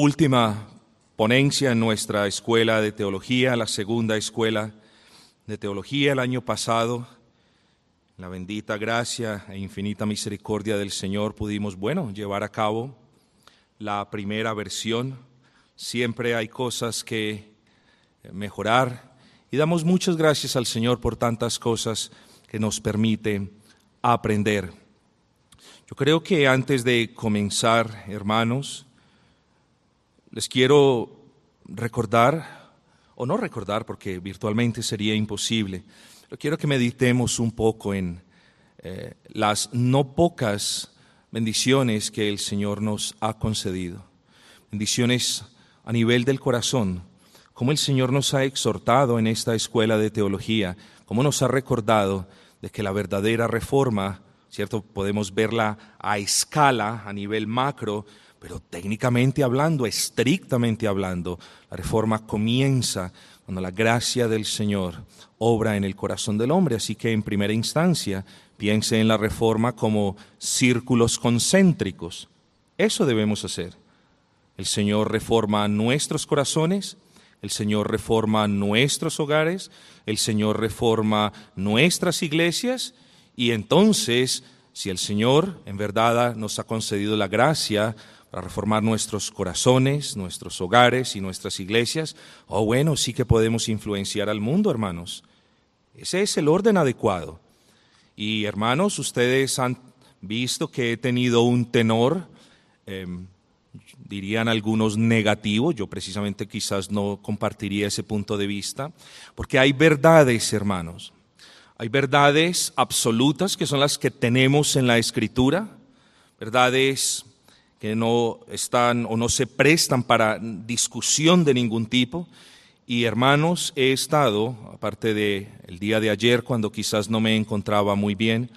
última ponencia en nuestra escuela de teología, la segunda escuela de teología el año pasado. La bendita gracia e infinita misericordia del Señor pudimos, bueno, llevar a cabo la primera versión. Siempre hay cosas que mejorar y damos muchas gracias al Señor por tantas cosas que nos permite aprender. Yo creo que antes de comenzar, hermanos, les quiero recordar, o no recordar porque virtualmente sería imposible, pero quiero que meditemos un poco en eh, las no pocas bendiciones que el Señor nos ha concedido. Bendiciones a nivel del corazón, como el Señor nos ha exhortado en esta escuela de teología, como nos ha recordado de que la verdadera reforma ¿cierto? Podemos verla a escala, a nivel macro, pero técnicamente hablando, estrictamente hablando, la reforma comienza cuando la gracia del Señor obra en el corazón del hombre. Así que en primera instancia piense en la reforma como círculos concéntricos. Eso debemos hacer. El Señor reforma nuestros corazones, el Señor reforma nuestros hogares, el Señor reforma nuestras iglesias y entonces, si el Señor en verdad nos ha concedido la gracia para reformar nuestros corazones, nuestros hogares y nuestras iglesias, oh bueno, sí que podemos influenciar al mundo, hermanos. Ese es el orden adecuado. Y hermanos, ustedes han visto que he tenido un tenor, em, dirían algunos negativo, yo precisamente quizás no compartiría ese punto de vista, porque hay verdades, hermanos, hay verdades absolutas que son las que tenemos en la escritura, verdades que no están o no se prestan para discusión de ningún tipo. Y hermanos, he estado, aparte de el día de ayer cuando quizás no me encontraba muy bien,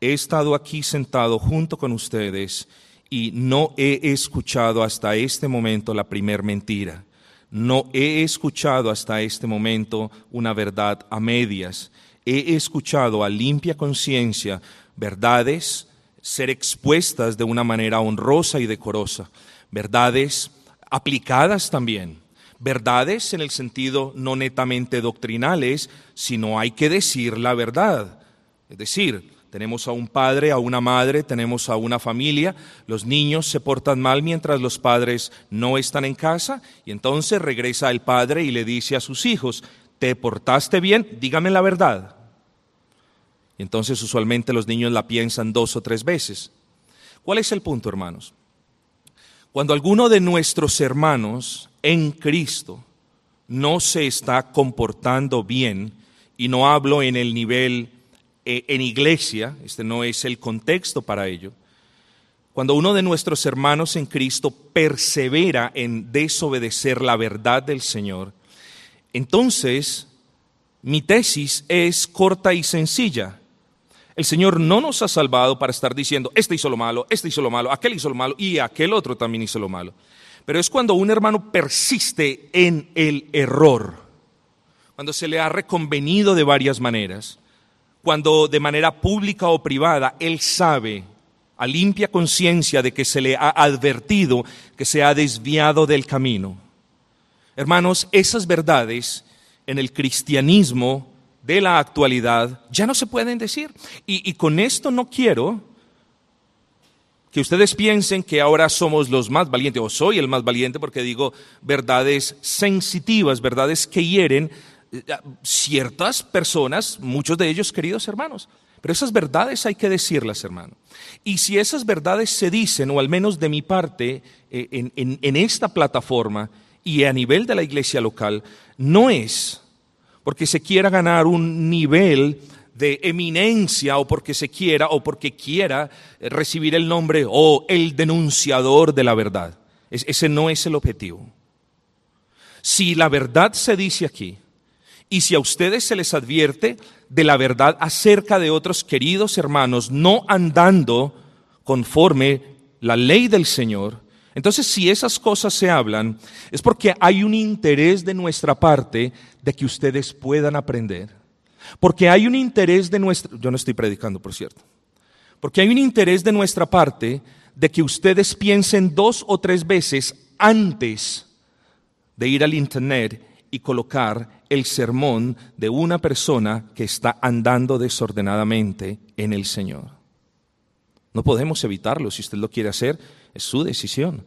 he estado aquí sentado junto con ustedes y no he escuchado hasta este momento la primer mentira. No he escuchado hasta este momento una verdad a medias he escuchado a limpia conciencia verdades ser expuestas de una manera honrosa y decorosa, verdades aplicadas también, verdades en el sentido no netamente doctrinales, sino hay que decir la verdad. Es decir, tenemos a un padre, a una madre, tenemos a una familia, los niños se portan mal mientras los padres no están en casa y entonces regresa el padre y le dice a sus hijos, ¿te portaste bien? Dígame la verdad. Entonces usualmente los niños la piensan dos o tres veces. ¿Cuál es el punto, hermanos? Cuando alguno de nuestros hermanos en Cristo no se está comportando bien, y no hablo en el nivel eh, en iglesia, este no es el contexto para ello, cuando uno de nuestros hermanos en Cristo persevera en desobedecer la verdad del Señor, entonces mi tesis es corta y sencilla. El Señor no nos ha salvado para estar diciendo, este hizo lo malo, este hizo lo malo, aquel hizo lo malo y aquel otro también hizo lo malo. Pero es cuando un hermano persiste en el error, cuando se le ha reconvenido de varias maneras, cuando de manera pública o privada él sabe a limpia conciencia de que se le ha advertido que se ha desviado del camino. Hermanos, esas verdades en el cristianismo de la actualidad ya no se pueden decir. Y, con esto no quiero que ustedes piensen que ahora somos los más valientes, o soy el más valiente porque digo verdades sensitivas, verdades que hieren eh, ciertas personas, muchos de ellos queridos hermanos. Pero esas verdades hay que decirlas, hermano. Y si esas verdades se dicen, o al menos de mi parte, eh, en esta plataforma y a nivel de la iglesia local, no es porque se quiera ganar un nivel de eminencia o porque se quiera o porque quiera recibir el nombre o el denunciador de la verdad. ese no es el objetivo. Si la verdad se dice aquí y si a ustedes se les advierte de la verdad acerca de otros queridos hermanos no andando conforme la ley del Señor, entonces, si esas cosas se hablan, es porque hay un interés de nuestra parte de que ustedes puedan aprender. Porque hay un interés de nuestra, yo no estoy predicando, por cierto, porque hay un interés de nuestra parte de que ustedes piensen dos o tres veces antes de ir al Internet y colocar el sermón de una persona que está andando desordenadamente en el Señor. No podemos evitarlo, si usted lo quiere hacer, es su decisión.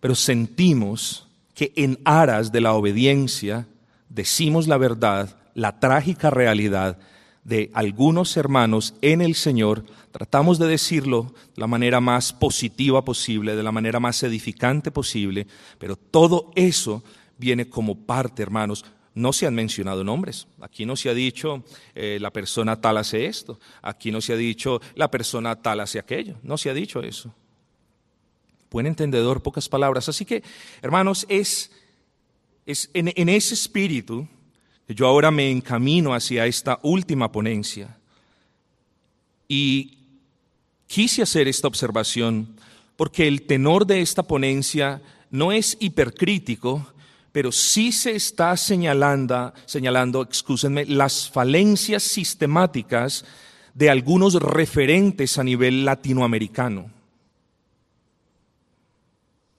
Pero sentimos que en aras de la obediencia decimos la verdad, la trágica realidad de algunos hermanos en el Señor, tratamos de decirlo de la manera más positiva posible, de la manera más edificante posible, pero todo eso viene como parte, hermanos. No se han mencionado nombres. Aquí no se ha dicho eh, la persona tal hace esto. Aquí no se ha dicho la persona tal hace aquello. No se ha dicho eso. Buen entendedor, pocas palabras. Así que, hermanos, es, es en, ese espíritu que yo ahora me encamino hacia esta última ponencia. Y quise hacer esta observación porque el tenor de esta ponencia no es hipercrítico, pero sí se está señalando, señalando, las falencias sistemáticas de algunos referentes a nivel latinoamericano.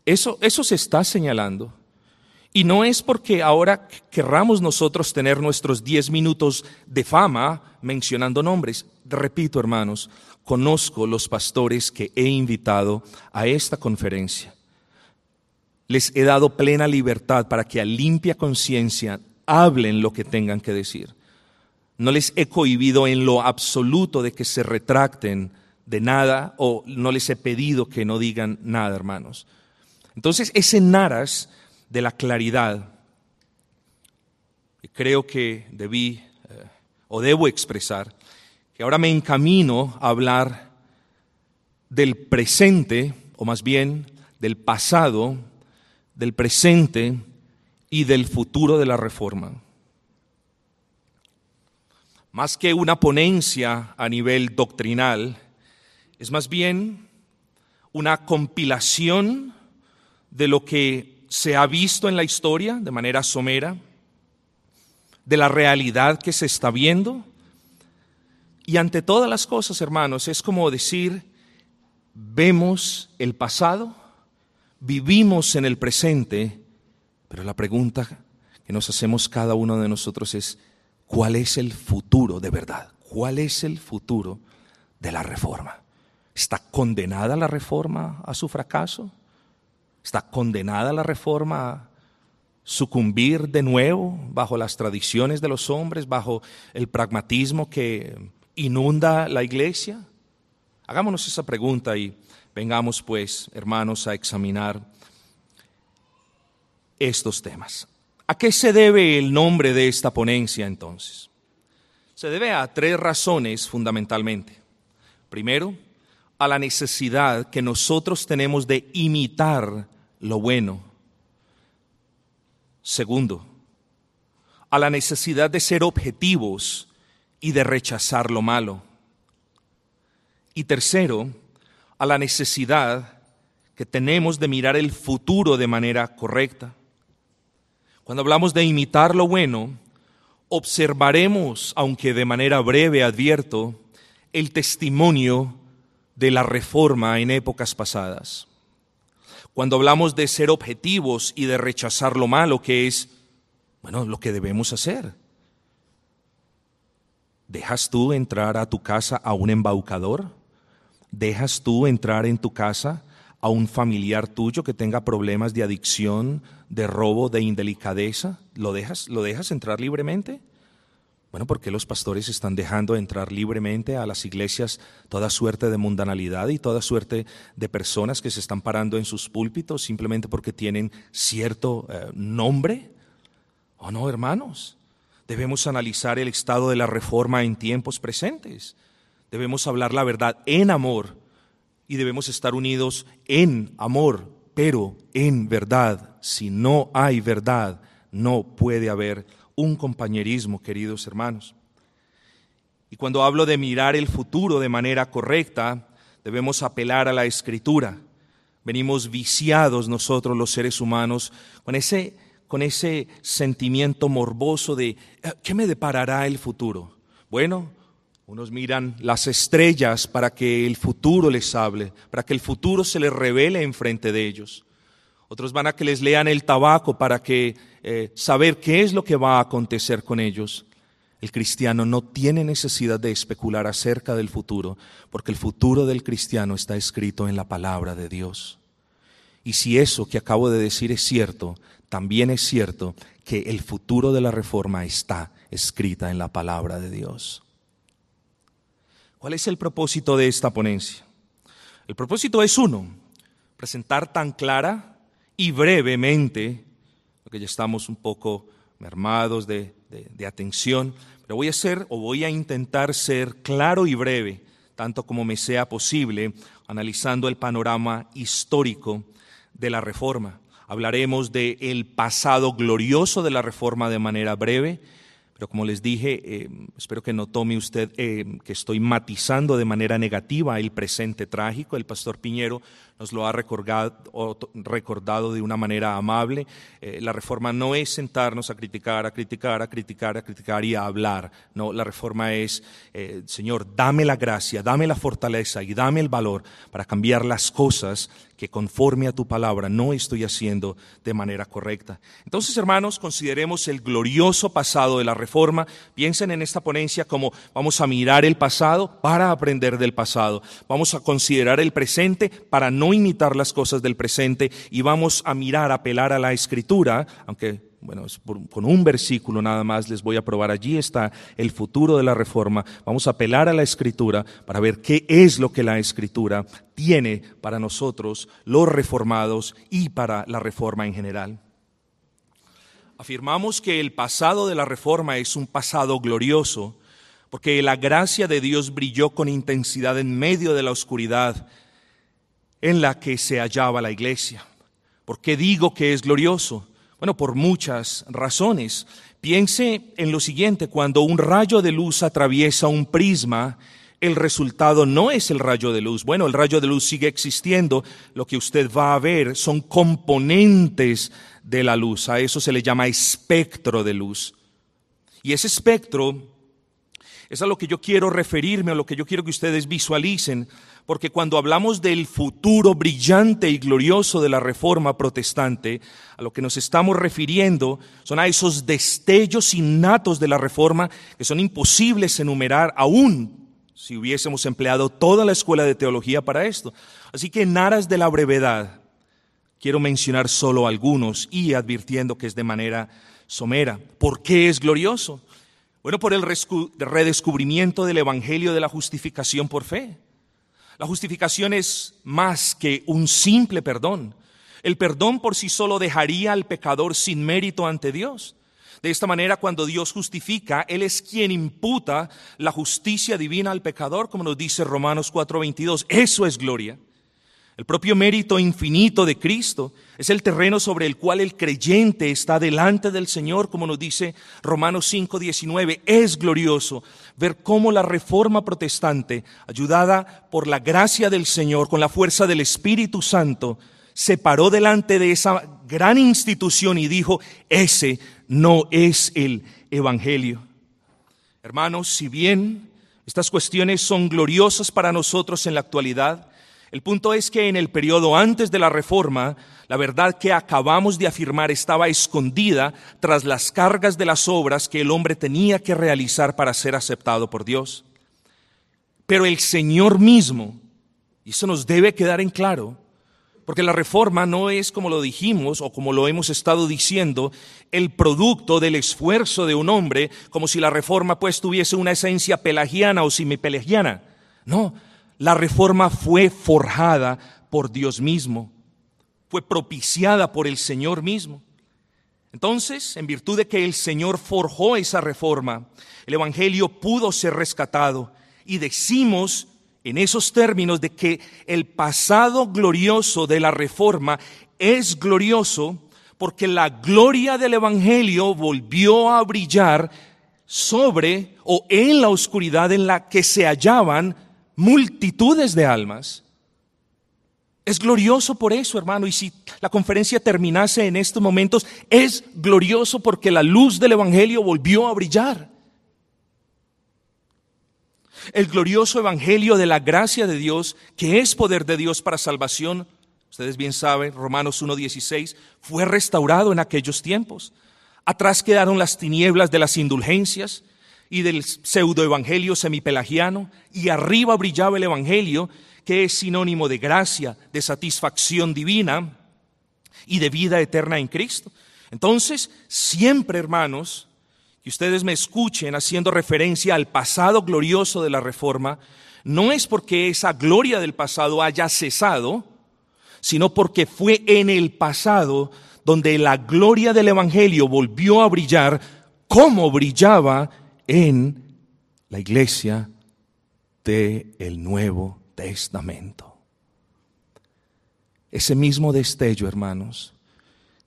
Eso, eso se está señalando. Y no es porque ahora querramos nosotros tener nuestros diez minutos de fama mencionando nombres. Repito, hermanos, conozco los pastores que he invitado a esta conferencia les he dado plena libertad para que a limpia conciencia hablen lo que tengan que decir. No les he cohibido en lo absoluto de que se retracten de nada o no les he pedido que no digan nada, hermanos. Entonces, es en de la claridad creo que debí eh, o debo expresar, que ahora me encamino a hablar del presente, o más bien del pasado, del presente y del futuro de la reforma. Más que una ponencia a nivel doctrinal, es más bien una compilación de lo que se ha visto en la historia de manera somera, de la realidad que se está viendo. Y ante todas las cosas, hermanos, es como decir, vemos el pasado, vivimos en el presente, pero la pregunta que nos hacemos cada uno de nosotros es, ¿cuál es el futuro de verdad? ¿Cuál es el futuro de la reforma? ¿Está condenada la reforma a su fracaso? ¿Está condenada la reforma a sucumbir de nuevo bajo las tradiciones de los hombres, bajo el pragmatismo que inunda la iglesia? Hagámonos esa pregunta y Vengamos pues, hermanos, a examinar estos temas. ¿A qué se debe el nombre de esta ponencia entonces? Se debe a tres razones fundamentalmente. Primero, a la necesidad que nosotros tenemos de imitar lo bueno. Segundo, a la necesidad de ser objetivos y de rechazar lo malo. Y tercero, a la necesidad que tenemos de mirar el futuro de manera correcta. Cuando hablamos de imitar lo bueno, observaremos, aunque de manera breve advierto, el testimonio de la reforma en épocas pasadas. Cuando hablamos de ser objetivos y de rechazar lo malo, que es, bueno, lo que debemos hacer. ¿Dejas tú entrar a tu casa a un embaucador? ¿Dejas tú entrar en tu casa a un familiar tuyo que tenga problemas de adicción, de robo, de indelicadeza? ¿Lo dejas, ¿Lo dejas entrar libremente? Bueno, porque los pastores están dejando entrar libremente a las iglesias toda suerte de mundanalidad y toda suerte de personas que se están parando en sus púlpitos simplemente porque tienen cierto eh, nombre? ¿O no, hermanos? Debemos analizar el estado de la reforma en tiempos presentes. Debemos hablar la verdad en amor y debemos estar unidos en amor, pero en verdad. Si no hay verdad, no puede haber un compañerismo, queridos hermanos. Y cuando hablo de mirar el futuro de manera correcta, debemos apelar a la escritura. Venimos viciados nosotros los seres humanos con ese, con ese sentimiento morboso de eh, ¿qué me deparará el futuro? Bueno, unos miran las estrellas para que el futuro les hable, para que el futuro se les revele enfrente de ellos. Otros van a que les lean el tabaco para que eh, saber qué es lo que va a acontecer con ellos. El cristiano no tiene necesidad de especular acerca del futuro, porque el futuro del cristiano está escrito en la palabra de Dios. Y si eso que acabo de decir es cierto, también es cierto que el futuro de la reforma está escrita en la palabra de Dios. ¿Cuál es el propósito de esta ponencia? El propósito es uno, presentar tan clara y brevemente, porque ya estamos un poco mermados de de, atención, pero voy a ser o voy a intentar ser claro y breve, tanto como me sea posible, analizando el panorama histórico de la reforma. Hablaremos del el pasado glorioso de la reforma de manera breve, pero como les dije, eh, espero que no tome usted eh, que estoy matizando de manera negativa el presente trágico. El pastor Piñero nos lo ha recordado, de una manera amable. Eh, la reforma no es sentarnos a criticar, a criticar, a criticar, a criticar y a hablar. No, la reforma es, Señor, dame la gracia, dame la fortaleza y dame el valor para cambiar las cosas que conforme a tu palabra no estoy haciendo de manera correcta. Entonces, hermanos, consideremos el glorioso pasado de la reforma. Piensen en esta ponencia como vamos a mirar el pasado para aprender del pasado. Vamos a considerar el presente para no imitar las cosas del presente y vamos a mirar, apelar a la escritura, aunque bueno, con un versículo nada más les voy a probar. Allí está el futuro de la reforma. Vamos a apelar a la escritura para ver qué es lo que la escritura tiene para nosotros, los reformados y para la reforma en general. Afirmamos que el pasado de la reforma es un pasado glorioso porque la gracia de Dios brilló con intensidad en medio de la oscuridad en la que se hallaba la iglesia. ¿Por qué digo que es glorioso? Bueno, por muchas razones. Piense en lo siguiente, cuando un rayo de luz atraviesa un prisma, el resultado no es el rayo de luz. Bueno, el rayo de luz sigue existiendo. Lo que usted va a ver son componentes de la luz. A eso se le llama espectro de luz. Y ese espectro es a lo que yo quiero referirme, a lo que yo quiero que ustedes visualicen porque cuando hablamos del futuro brillante y glorioso de la reforma protestante, a lo que nos estamos refiriendo son a esos destellos innatos de la reforma que son imposibles enumerar aún si hubiésemos empleado toda la escuela de teología para esto. Así que en aras de la brevedad, quiero mencionar solo algunos y advirtiendo que es de manera somera. ¿Por qué es glorioso? Bueno, por el redescubrimiento del Evangelio de la justificación por fe. La justificación es más que un simple perdón. El perdón por sí solo dejaría al pecador sin mérito ante Dios. De esta manera, cuando Dios justifica, Él es quien imputa la justicia divina al pecador, como nos dice Romanos 4:22. Eso es gloria. El propio mérito infinito de Cristo es el terreno sobre el cual el creyente está delante del Señor, como nos dice Romanos 5:19. Es glorioso ver cómo la reforma protestante, ayudada por la gracia del Señor, con la fuerza del Espíritu Santo, se paró delante de esa gran institución y dijo, ese no es el Evangelio. Hermanos, si bien estas cuestiones son gloriosas para nosotros en la actualidad, el punto es que en el periodo antes de la reforma, la verdad que acabamos de afirmar estaba escondida tras las cargas de las obras que el hombre tenía que realizar para ser aceptado por Dios. Pero el Señor mismo, y eso nos debe quedar en claro, porque la reforma no es, como lo dijimos o como lo hemos estado diciendo, el producto del esfuerzo de un hombre, como si la reforma pues tuviese una esencia pelagiana o semipelagiana. No, la reforma fue forjada por Dios mismo, fue propiciada por el Señor mismo. Entonces, en virtud de que el Señor forjó esa reforma, el Evangelio pudo ser rescatado y decimos en esos términos de que el pasado glorioso de la reforma es glorioso porque la gloria del Evangelio volvió a brillar sobre o en la oscuridad en la que se hallaban multitudes de almas. Es glorioso por eso, hermano. Y si la conferencia terminase en estos momentos, es glorioso porque la luz del Evangelio volvió a brillar. El glorioso Evangelio de la gracia de Dios, que es poder de Dios para salvación, ustedes bien saben, Romanos 1.16, fue restaurado en aquellos tiempos. Atrás quedaron las tinieblas de las indulgencias y del pseudoevangelio semipelagiano, y arriba brillaba el evangelio, que es sinónimo de gracia, de satisfacción divina y de vida eterna en Cristo. Entonces, siempre, hermanos, que ustedes me escuchen haciendo referencia al pasado glorioso de la Reforma, no es porque esa gloria del pasado haya cesado, sino porque fue en el pasado donde la gloria del Evangelio volvió a brillar como brillaba en la iglesia del el Nuevo Testamento. Ese mismo destello, hermanos,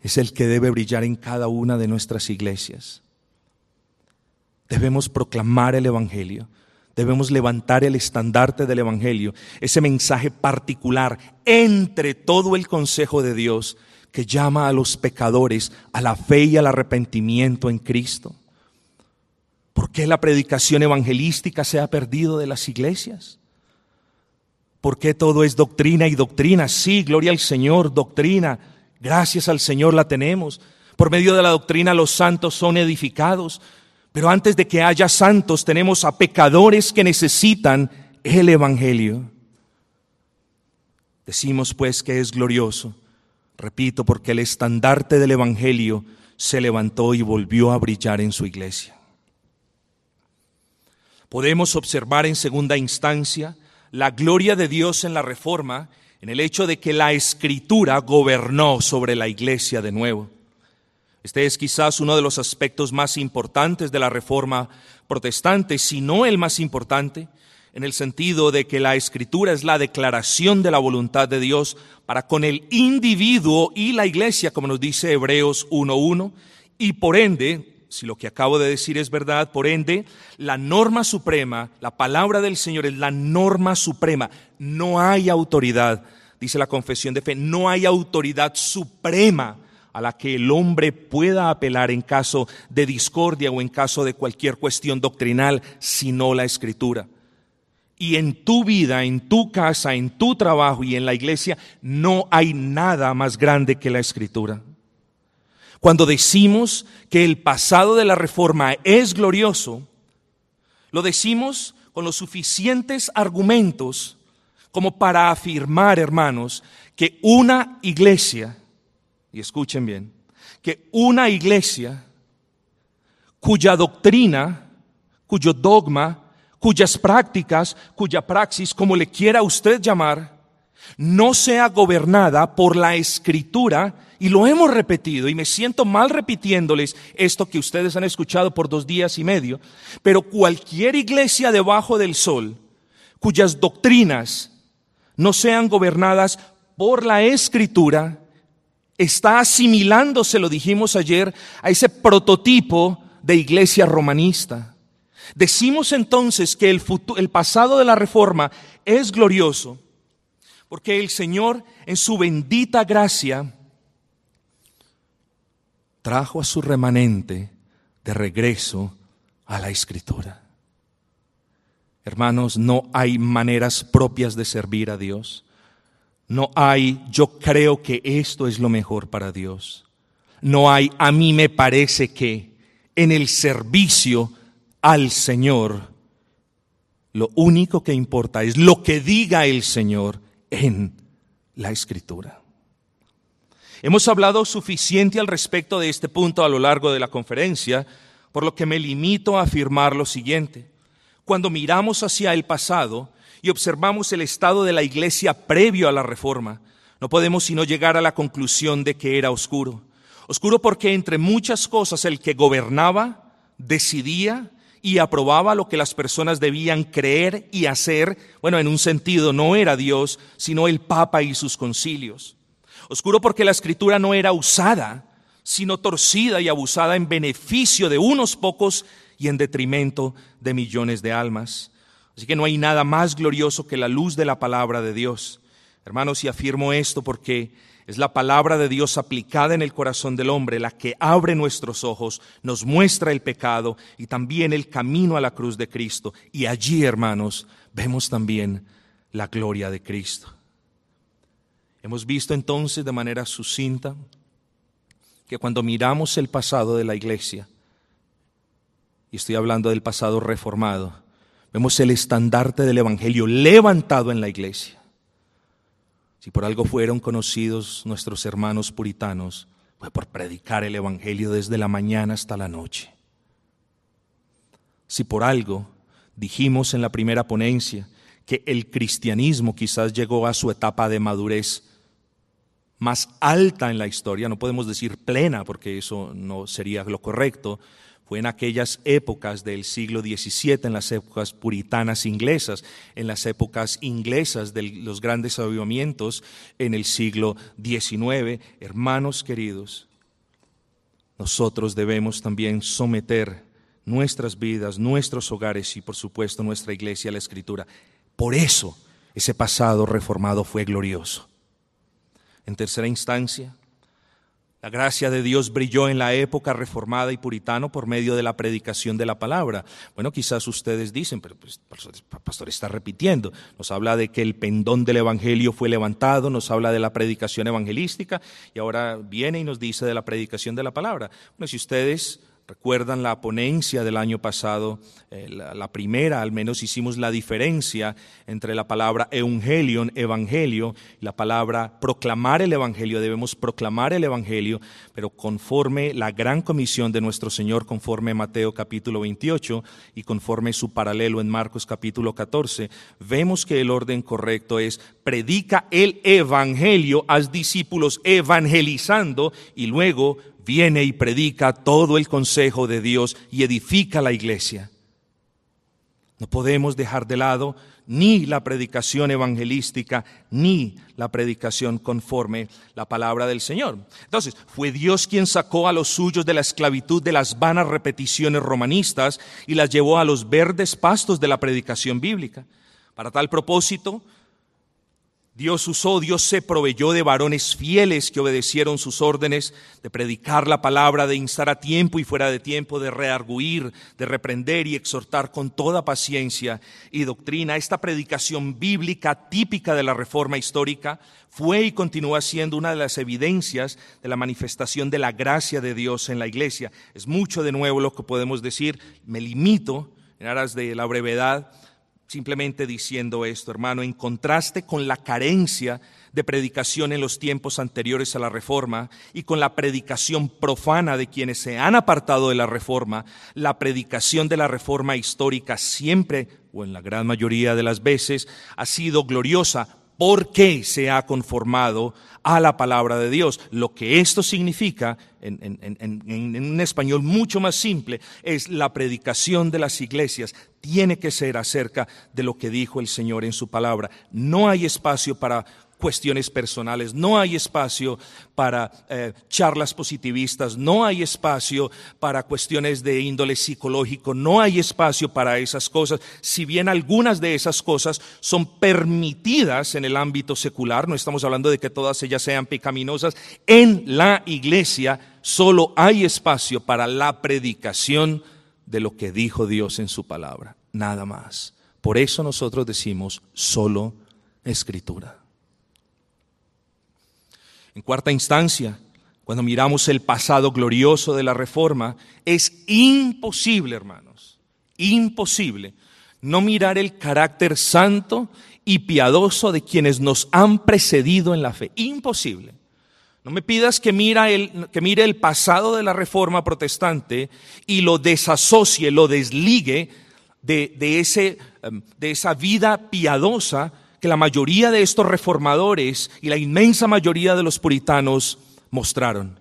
es el que debe brillar en cada una de nuestras iglesias. Debemos proclamar el Evangelio, debemos levantar el estandarte del Evangelio, ese mensaje particular entre todo el consejo de Dios que llama a los pecadores a la fe y al arrepentimiento en Cristo. ¿Por qué la predicación evangelística se ha perdido de las iglesias? ¿Por qué todo es doctrina y doctrina? Sí, gloria al Señor, doctrina. Gracias al Señor la tenemos. Por medio de la doctrina los santos son edificados. Pero antes de que haya santos tenemos a pecadores que necesitan el Evangelio. Decimos pues que es glorioso, repito, porque el estandarte del Evangelio se levantó y volvió a brillar en su iglesia. Podemos observar en segunda instancia la gloria de Dios en la reforma, en el hecho de que la escritura gobernó sobre la iglesia de nuevo. Este es quizás uno de los aspectos más importantes de la reforma protestante, si no el más importante, en el sentido de que la escritura es la declaración de la voluntad de Dios para con el individuo y la iglesia, como nos dice Hebreos 1.1, y por ende si lo que acabo de decir es verdad, por ende, la norma suprema, la palabra del Señor es la norma suprema. No hay autoridad, dice la confesión de fe, no hay autoridad suprema a la que el hombre pueda apelar en caso de discordia o en caso de cualquier cuestión doctrinal, sino la escritura. Y en tu vida, en tu casa, en tu trabajo y en la iglesia, no hay nada más grande que la escritura. Cuando decimos que el pasado de la reforma es glorioso, lo decimos con los suficientes argumentos como para afirmar, hermanos, que una iglesia, y escuchen bien, que una iglesia cuya doctrina, cuyo dogma, cuyas prácticas, cuya praxis, como le quiera usted llamar, no sea gobernada por la escritura, y lo hemos repetido, y me siento mal repitiéndoles esto que ustedes han escuchado por dos días y medio, pero cualquier iglesia debajo del sol, cuyas doctrinas no sean gobernadas por la escritura, está asimilándose, lo dijimos ayer, a ese prototipo de iglesia romanista. Decimos entonces que el, el pasado de la reforma es glorioso porque el Señor en su bendita gracia trajo a su remanente de regreso a la escritura. Hermanos, no hay maneras propias de servir a Dios. No hay, yo creo que esto es lo mejor para Dios. No hay, a mí me parece que en el servicio al Señor, lo único que importa es lo que diga el Señor en la escritura. Hemos hablado suficiente al respecto de este punto a lo largo de la conferencia, por lo que me limito a afirmar lo siguiente. Cuando miramos hacia el pasado y observamos el estado de la iglesia previo a la reforma, no podemos sino llegar a la conclusión de que era oscuro. Oscuro porque entre muchas cosas el que gobernaba, decidía y aprobaba lo que las personas debían creer y hacer, bueno, en un sentido no era Dios, sino el Papa y sus concilios. Oscuro porque la escritura no era usada, sino torcida y abusada en beneficio de unos pocos y en detrimento de millones de almas. Así que no hay nada más glorioso que la luz de la palabra de Dios. Hermanos, y afirmo esto porque es la palabra de Dios aplicada en el corazón del hombre la que abre nuestros ojos, nos muestra el pecado y también el camino a la cruz de Cristo. Y allí, hermanos, vemos también la gloria de Cristo. Hemos visto entonces de manera sucinta que cuando miramos el pasado de la iglesia, y estoy hablando del pasado reformado, vemos el estandarte del Evangelio levantado en la iglesia. Si por algo fueron conocidos nuestros hermanos puritanos, fue por predicar el Evangelio desde la mañana hasta la noche. Si por algo dijimos en la primera ponencia que el cristianismo quizás llegó a su etapa de madurez más alta en la historia, no podemos decir plena porque eso no sería lo correcto, fue en aquellas épocas del siglo XVII, en las épocas puritanas inglesas, en las épocas inglesas de los grandes avivamientos en el siglo XIX. Hermanos queridos, nosotros debemos también someter nuestras vidas, nuestros hogares y por supuesto nuestra iglesia a la escritura. Por eso ese pasado reformado fue glorioso. En tercera instancia, la gracia de Dios brilló en la época reformada y puritano por medio de la predicación de la palabra. Bueno, quizás ustedes dicen, pero pues, pastor está repitiendo. Nos habla de que el pendón del Evangelio fue levantado, nos habla de la predicación evangelística y ahora viene y nos dice de la predicación de la palabra. Bueno, si ustedes Recuerdan la ponencia del año pasado, eh, la, primera, al menos hicimos la diferencia entre la palabra evangelion, evangelio, y la palabra proclamar el evangelio. Debemos proclamar el evangelio, pero conforme la gran comisión de nuestro Señor, conforme Mateo capítulo 28 y conforme su paralelo en Marcos capítulo 14, vemos que el orden correcto es predica el evangelio, haz discípulos evangelizando y luego viene y predica todo el consejo de Dios y edifica la iglesia. No podemos dejar de lado ni la predicación evangelística, ni la predicación conforme la palabra del Señor. Entonces, fue Dios quien sacó a los suyos de la esclavitud de las vanas repeticiones romanistas y las llevó a los verdes pastos de la predicación bíblica. Para tal propósito, Dios usó, Dios se proveyó de varones fieles que obedecieron sus órdenes de predicar la palabra, de instar a tiempo y fuera de tiempo, de rearguir, de reprender y exhortar con toda paciencia y doctrina. Esta predicación bíblica típica de la reforma histórica fue y continúa siendo una de las evidencias de la manifestación de la gracia de Dios en la iglesia. Es mucho de nuevo lo que podemos decir. Me limito, en aras de la brevedad, simplemente diciendo esto, hermano, en contraste con la carencia de predicación en los tiempos anteriores a la reforma y con la predicación profana de quienes se han apartado de la reforma, la predicación de la reforma histórica siempre, o en la gran mayoría de las veces, ha sido gloriosa porque se ha conformado a la palabra de Dios. Lo que esto significa, en, un español mucho más simple, es la predicación de las iglesias tiene que ser acerca de lo que dijo el Señor en su palabra. No hay espacio para cuestiones personales, no hay espacio para eh, charlas positivistas, no hay espacio para cuestiones de índole psicológico, no hay espacio para esas cosas. Si bien algunas de esas cosas son permitidas en el ámbito secular, no estamos hablando de que todas ellas sean pecaminosas, en la iglesia solo hay espacio para la predicación de lo que dijo Dios en su palabra, nada más. Por eso nosotros decimos solo escritura. En cuarta instancia, cuando miramos el pasado glorioso de la reforma, es imposible, hermanos, imposible no mirar el carácter santo y piadoso de quienes nos han precedido en la fe. Imposible. No me pidas que, mira el, que mire el pasado de la reforma protestante y lo desasocie, lo desligue de, de, ese, em, de esa vida piadosa que la mayoría de estos reformadores y la inmensa mayoría de los puritanos mostraron.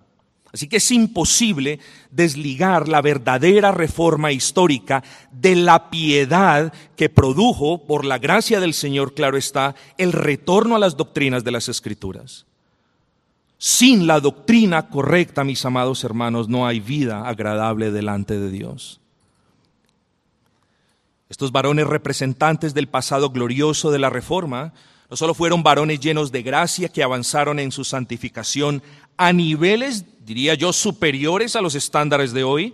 Así que es imposible desligar la verdadera reforma histórica de la piedad que produjo, por la gracia del Señor, claro está, el retorno a las doctrinas de las Escrituras. Sin la doctrina correcta, mis amados hermanos, no hay vida agradable delante de Dios. Estos varones representantes del pasado glorioso de la Reforma no solo fueron varones llenos de gracia que avanzaron en su santificación a niveles, diría yo, superiores a los estándares de hoy,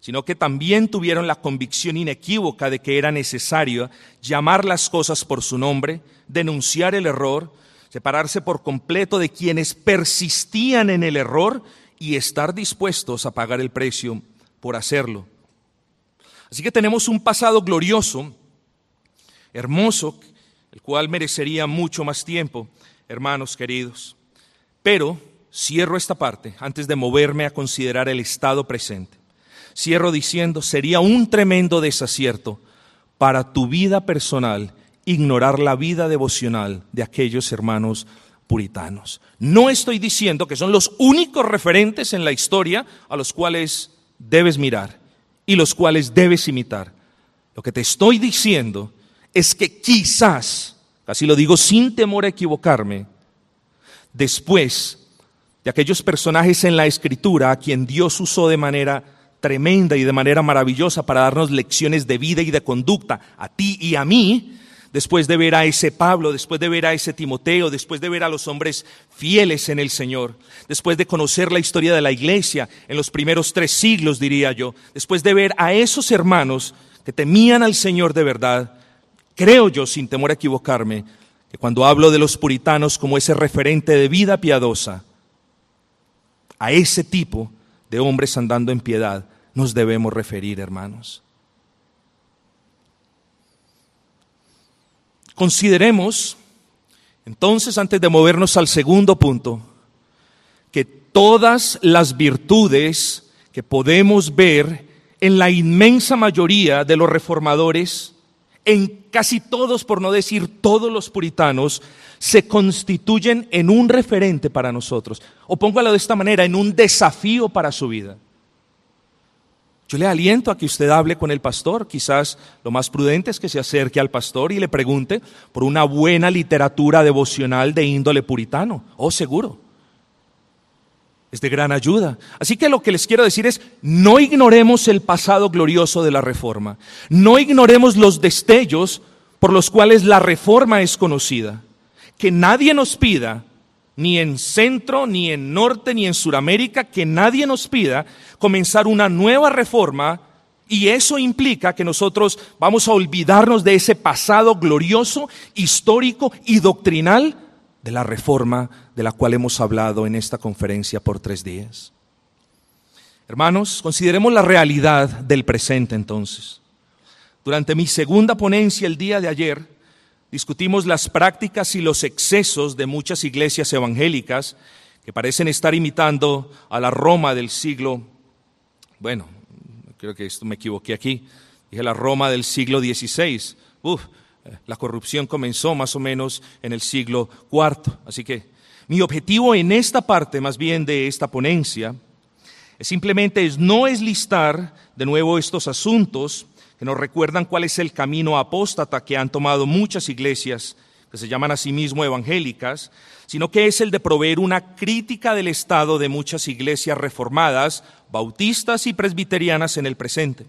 sino que también tuvieron la convicción inequívoca de que era necesario llamar las cosas por su nombre, denunciar el error, separarse por completo de quienes persistían en el error y estar dispuestos a pagar el precio por hacerlo. Así que tenemos un pasado glorioso, hermoso, el cual merecería mucho más tiempo, hermanos queridos. Pero cierro esta parte antes de moverme a considerar el estado presente. Cierro diciendo, sería un tremendo desacierto para tu vida personal ignorar la vida devocional de aquellos hermanos puritanos. No estoy diciendo que son los únicos referentes en la historia a los cuales debes mirar y los cuales debes imitar. Lo que te estoy diciendo es que quizás, así lo digo sin temor a equivocarme, después de aquellos personajes en la escritura a quien Dios usó de manera tremenda y de manera maravillosa para darnos lecciones de vida y de conducta a ti y a mí, después de ver a ese Pablo, después de ver a ese Timoteo, después de ver a los hombres fieles en el Señor, después de conocer la historia de la iglesia en los primeros tres siglos, diría yo, después de ver a esos hermanos que temían al Señor de verdad, creo yo, sin temor a equivocarme, que cuando hablo de los puritanos como ese referente de vida piadosa, a ese tipo de hombres andando en piedad nos debemos referir, hermanos. Consideremos, entonces, antes de movernos al segundo punto, que todas las virtudes que podemos ver en la inmensa mayoría de los reformadores, en casi todos, por no decir todos los puritanos, se constituyen en un referente para nosotros. O póngalo de esta manera, en un desafío para su vida. Yo le aliento a que usted hable con el pastor. Quizás lo más prudente es que se acerque al pastor y le pregunte por una buena literatura devocional de índole puritano. Oh, seguro. Es de gran ayuda. Así que lo que les quiero decir es, no ignoremos el pasado glorioso de la reforma. No ignoremos los destellos por los cuales la reforma es conocida. Que nadie nos pida ni en centro, ni en norte, ni en Suramérica, que nadie nos pida comenzar una nueva reforma y eso implica que nosotros vamos a olvidarnos de ese pasado glorioso, histórico y doctrinal de la reforma de la cual hemos hablado en esta conferencia por tres días. Hermanos, consideremos la realidad del presente entonces. Durante mi segunda ponencia el día de ayer, discutimos las prácticas y los excesos de muchas iglesias evangélicas que parecen estar imitando a la Roma del siglo, bueno, creo que esto me equivoqué aquí, dije la Roma del siglo XVI. Uf, la corrupción comenzó más o menos en el siglo IV. Así que mi objetivo en esta parte, más bien de esta ponencia, es simplemente es no es listar de nuevo estos asuntos, que nos recuerdan cuál es el camino apóstata que han tomado muchas iglesias que se llaman a sí mismo evangélicas, sino que es el de proveer una crítica del estado de muchas iglesias reformadas, bautistas y presbiterianas en el presente.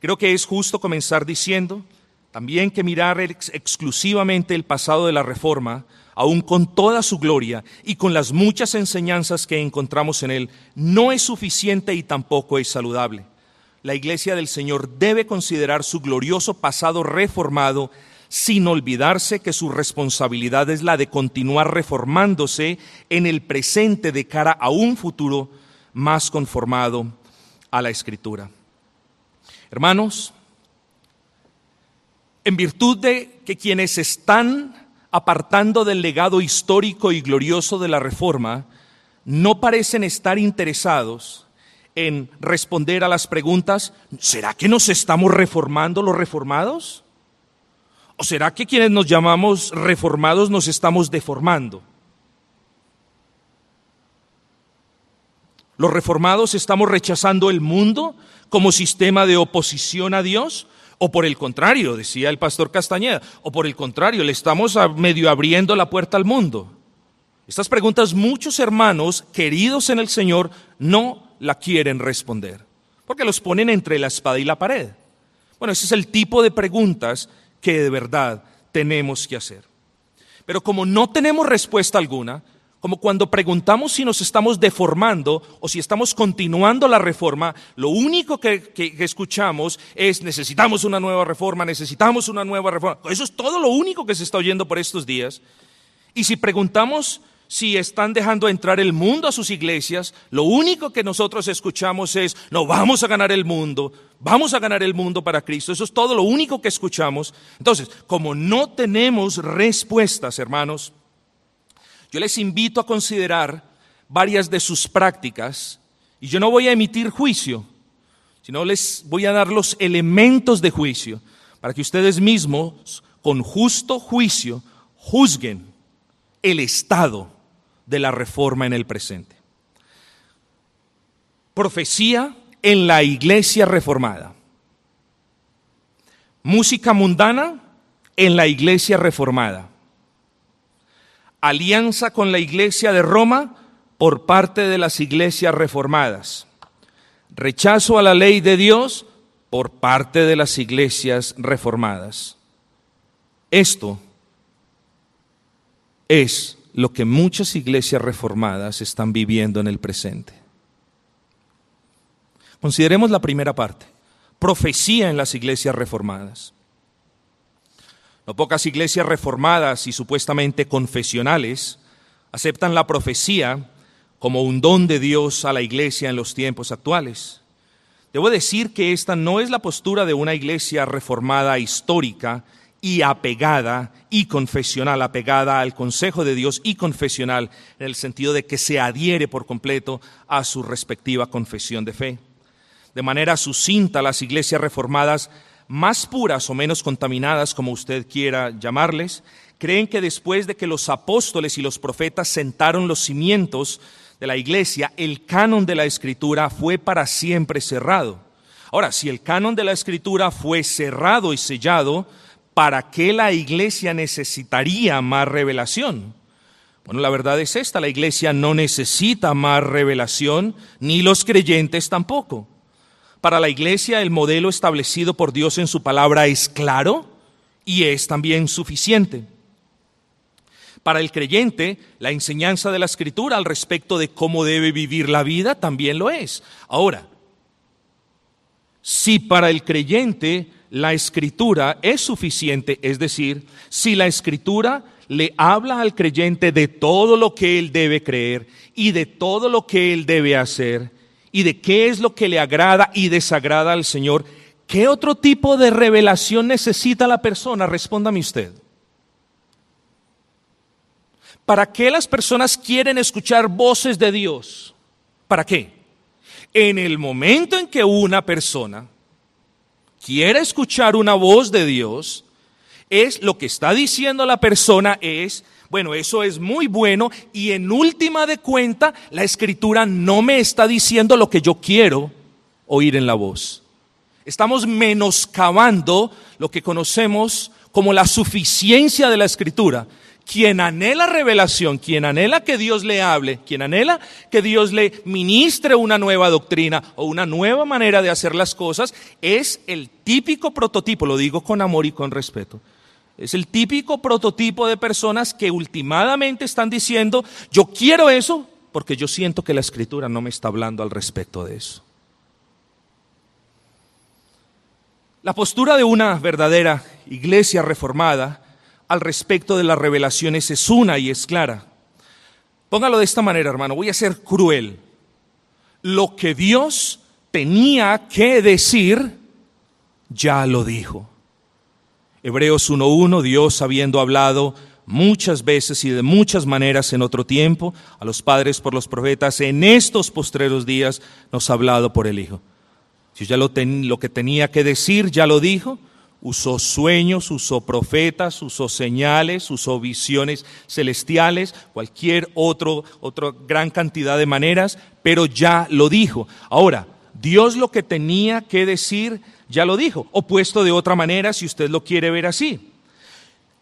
Creo que es justo comenzar diciendo también que mirar exclusivamente el pasado de la reforma, aun con toda su gloria y con las muchas enseñanzas que encontramos en él, no es suficiente y tampoco es saludable la iglesia del Señor debe considerar su glorioso pasado reformado sin olvidarse que su responsabilidad es la de continuar reformándose en el presente de cara a un futuro más conformado a la escritura. Hermanos, en virtud de que quienes están apartando del legado histórico y glorioso de la reforma no parecen estar interesados en responder a las preguntas, ¿será que nos estamos reformando los reformados? ¿O será que quienes nos llamamos reformados nos estamos deformando? ¿Los reformados estamos rechazando el mundo como sistema de oposición a Dios? ¿O por el contrario, decía el pastor Castañeda, o por el contrario, le estamos medio abriendo la puerta al mundo? Estas preguntas muchos hermanos queridos en el Señor no la quieren responder, porque los ponen entre la espada y la pared. Bueno, ese es el tipo de preguntas que de verdad tenemos que hacer. Pero como no tenemos respuesta alguna, como cuando preguntamos si nos estamos deformando o si estamos continuando la reforma, lo único que, que, escuchamos es necesitamos una nueva reforma, necesitamos una nueva reforma. Eso es todo lo único que se está oyendo por estos días. Y si preguntamos si están dejando entrar el mundo a sus iglesias, lo único que nosotros escuchamos es, no vamos a ganar el mundo, vamos a ganar el mundo para Cristo. Eso es todo lo único que escuchamos. Entonces, como no tenemos respuestas, hermanos, yo les invito a considerar varias de sus prácticas y yo no voy a emitir juicio, sino les voy a dar los elementos de juicio para que ustedes mismos, con justo juicio, juzguen el estado de la reforma en el presente. Profecía en la iglesia reformada. Música mundana en la iglesia reformada. Alianza con la iglesia de Roma por parte de las iglesias reformadas. Rechazo a la ley de Dios por parte de las iglesias reformadas. Esto es lo que muchas iglesias reformadas están viviendo en el presente. Consideremos la primera parte, profecía en las iglesias reformadas. No pocas iglesias reformadas y supuestamente confesionales aceptan la profecía como un don de Dios a la iglesia en los tiempos actuales. Debo decir que esta no es la postura de una iglesia reformada histórica y apegada y confesional, apegada al consejo de Dios y confesional, en el sentido de que se adhiere por completo a su respectiva confesión de fe. De manera sucinta, las iglesias reformadas más puras o menos contaminadas, como usted quiera llamarles, creen que después de que los apóstoles y los profetas sentaron los cimientos de la iglesia, el canon de la escritura fue para siempre cerrado. Ahora, si el canon de la escritura fue cerrado y sellado, ¿para qué la iglesia necesitaría más revelación? Bueno, la verdad es esta, la iglesia no necesita más revelación, ni los creyentes tampoco. Para la iglesia el modelo establecido por Dios en su palabra es claro y es también suficiente. Para el creyente, la enseñanza de la escritura al respecto de cómo debe vivir la vida también lo es. Ahora, si para el creyente la escritura es suficiente, es decir, si la escritura le habla al creyente de todo lo que él debe creer y de todo lo que él debe hacer y de qué es lo que le agrada y desagrada al Señor, ¿qué otro tipo de revelación necesita la persona? Respóndame usted. ¿Para qué las personas quieren escuchar voces de Dios? ¿Para qué? En el momento en que una persona quiere escuchar una voz de Dios, es lo que está diciendo la persona es, bueno, eso es muy bueno y en última de cuenta la escritura no me está diciendo lo que yo quiero oír en la voz. Estamos menoscabando lo que conocemos como la suficiencia de la escritura quien anhela revelación, quien anhela que Dios le hable, quien anhela que Dios le ministre una nueva doctrina o una nueva manera de hacer las cosas, es el típico prototipo, lo digo con amor y con respeto, es el típico prototipo de personas que últimamente están diciendo, yo quiero eso porque yo siento que la escritura no me está hablando al respecto de eso. La postura de una verdadera iglesia reformada al respecto de las revelaciones es una y es clara. Póngalo de esta manera, hermano, voy a ser cruel. Lo que Dios tenía que decir, ya lo dijo. Hebreos 1.1, Dios habiendo hablado muchas veces y de muchas maneras en otro tiempo, a los padres por los profetas, en estos postreros días nos ha hablado por el Hijo. Si ya lo, lo que tenía que decir, ya lo dijo, usó sueños, usó profetas, usó señales, usó visiones celestiales, cualquier otro, otra gran cantidad de maneras, pero ya lo dijo. Ahora, Dios lo que tenía que decir ya lo dijo, o puesto de otra manera si usted lo quiere ver así.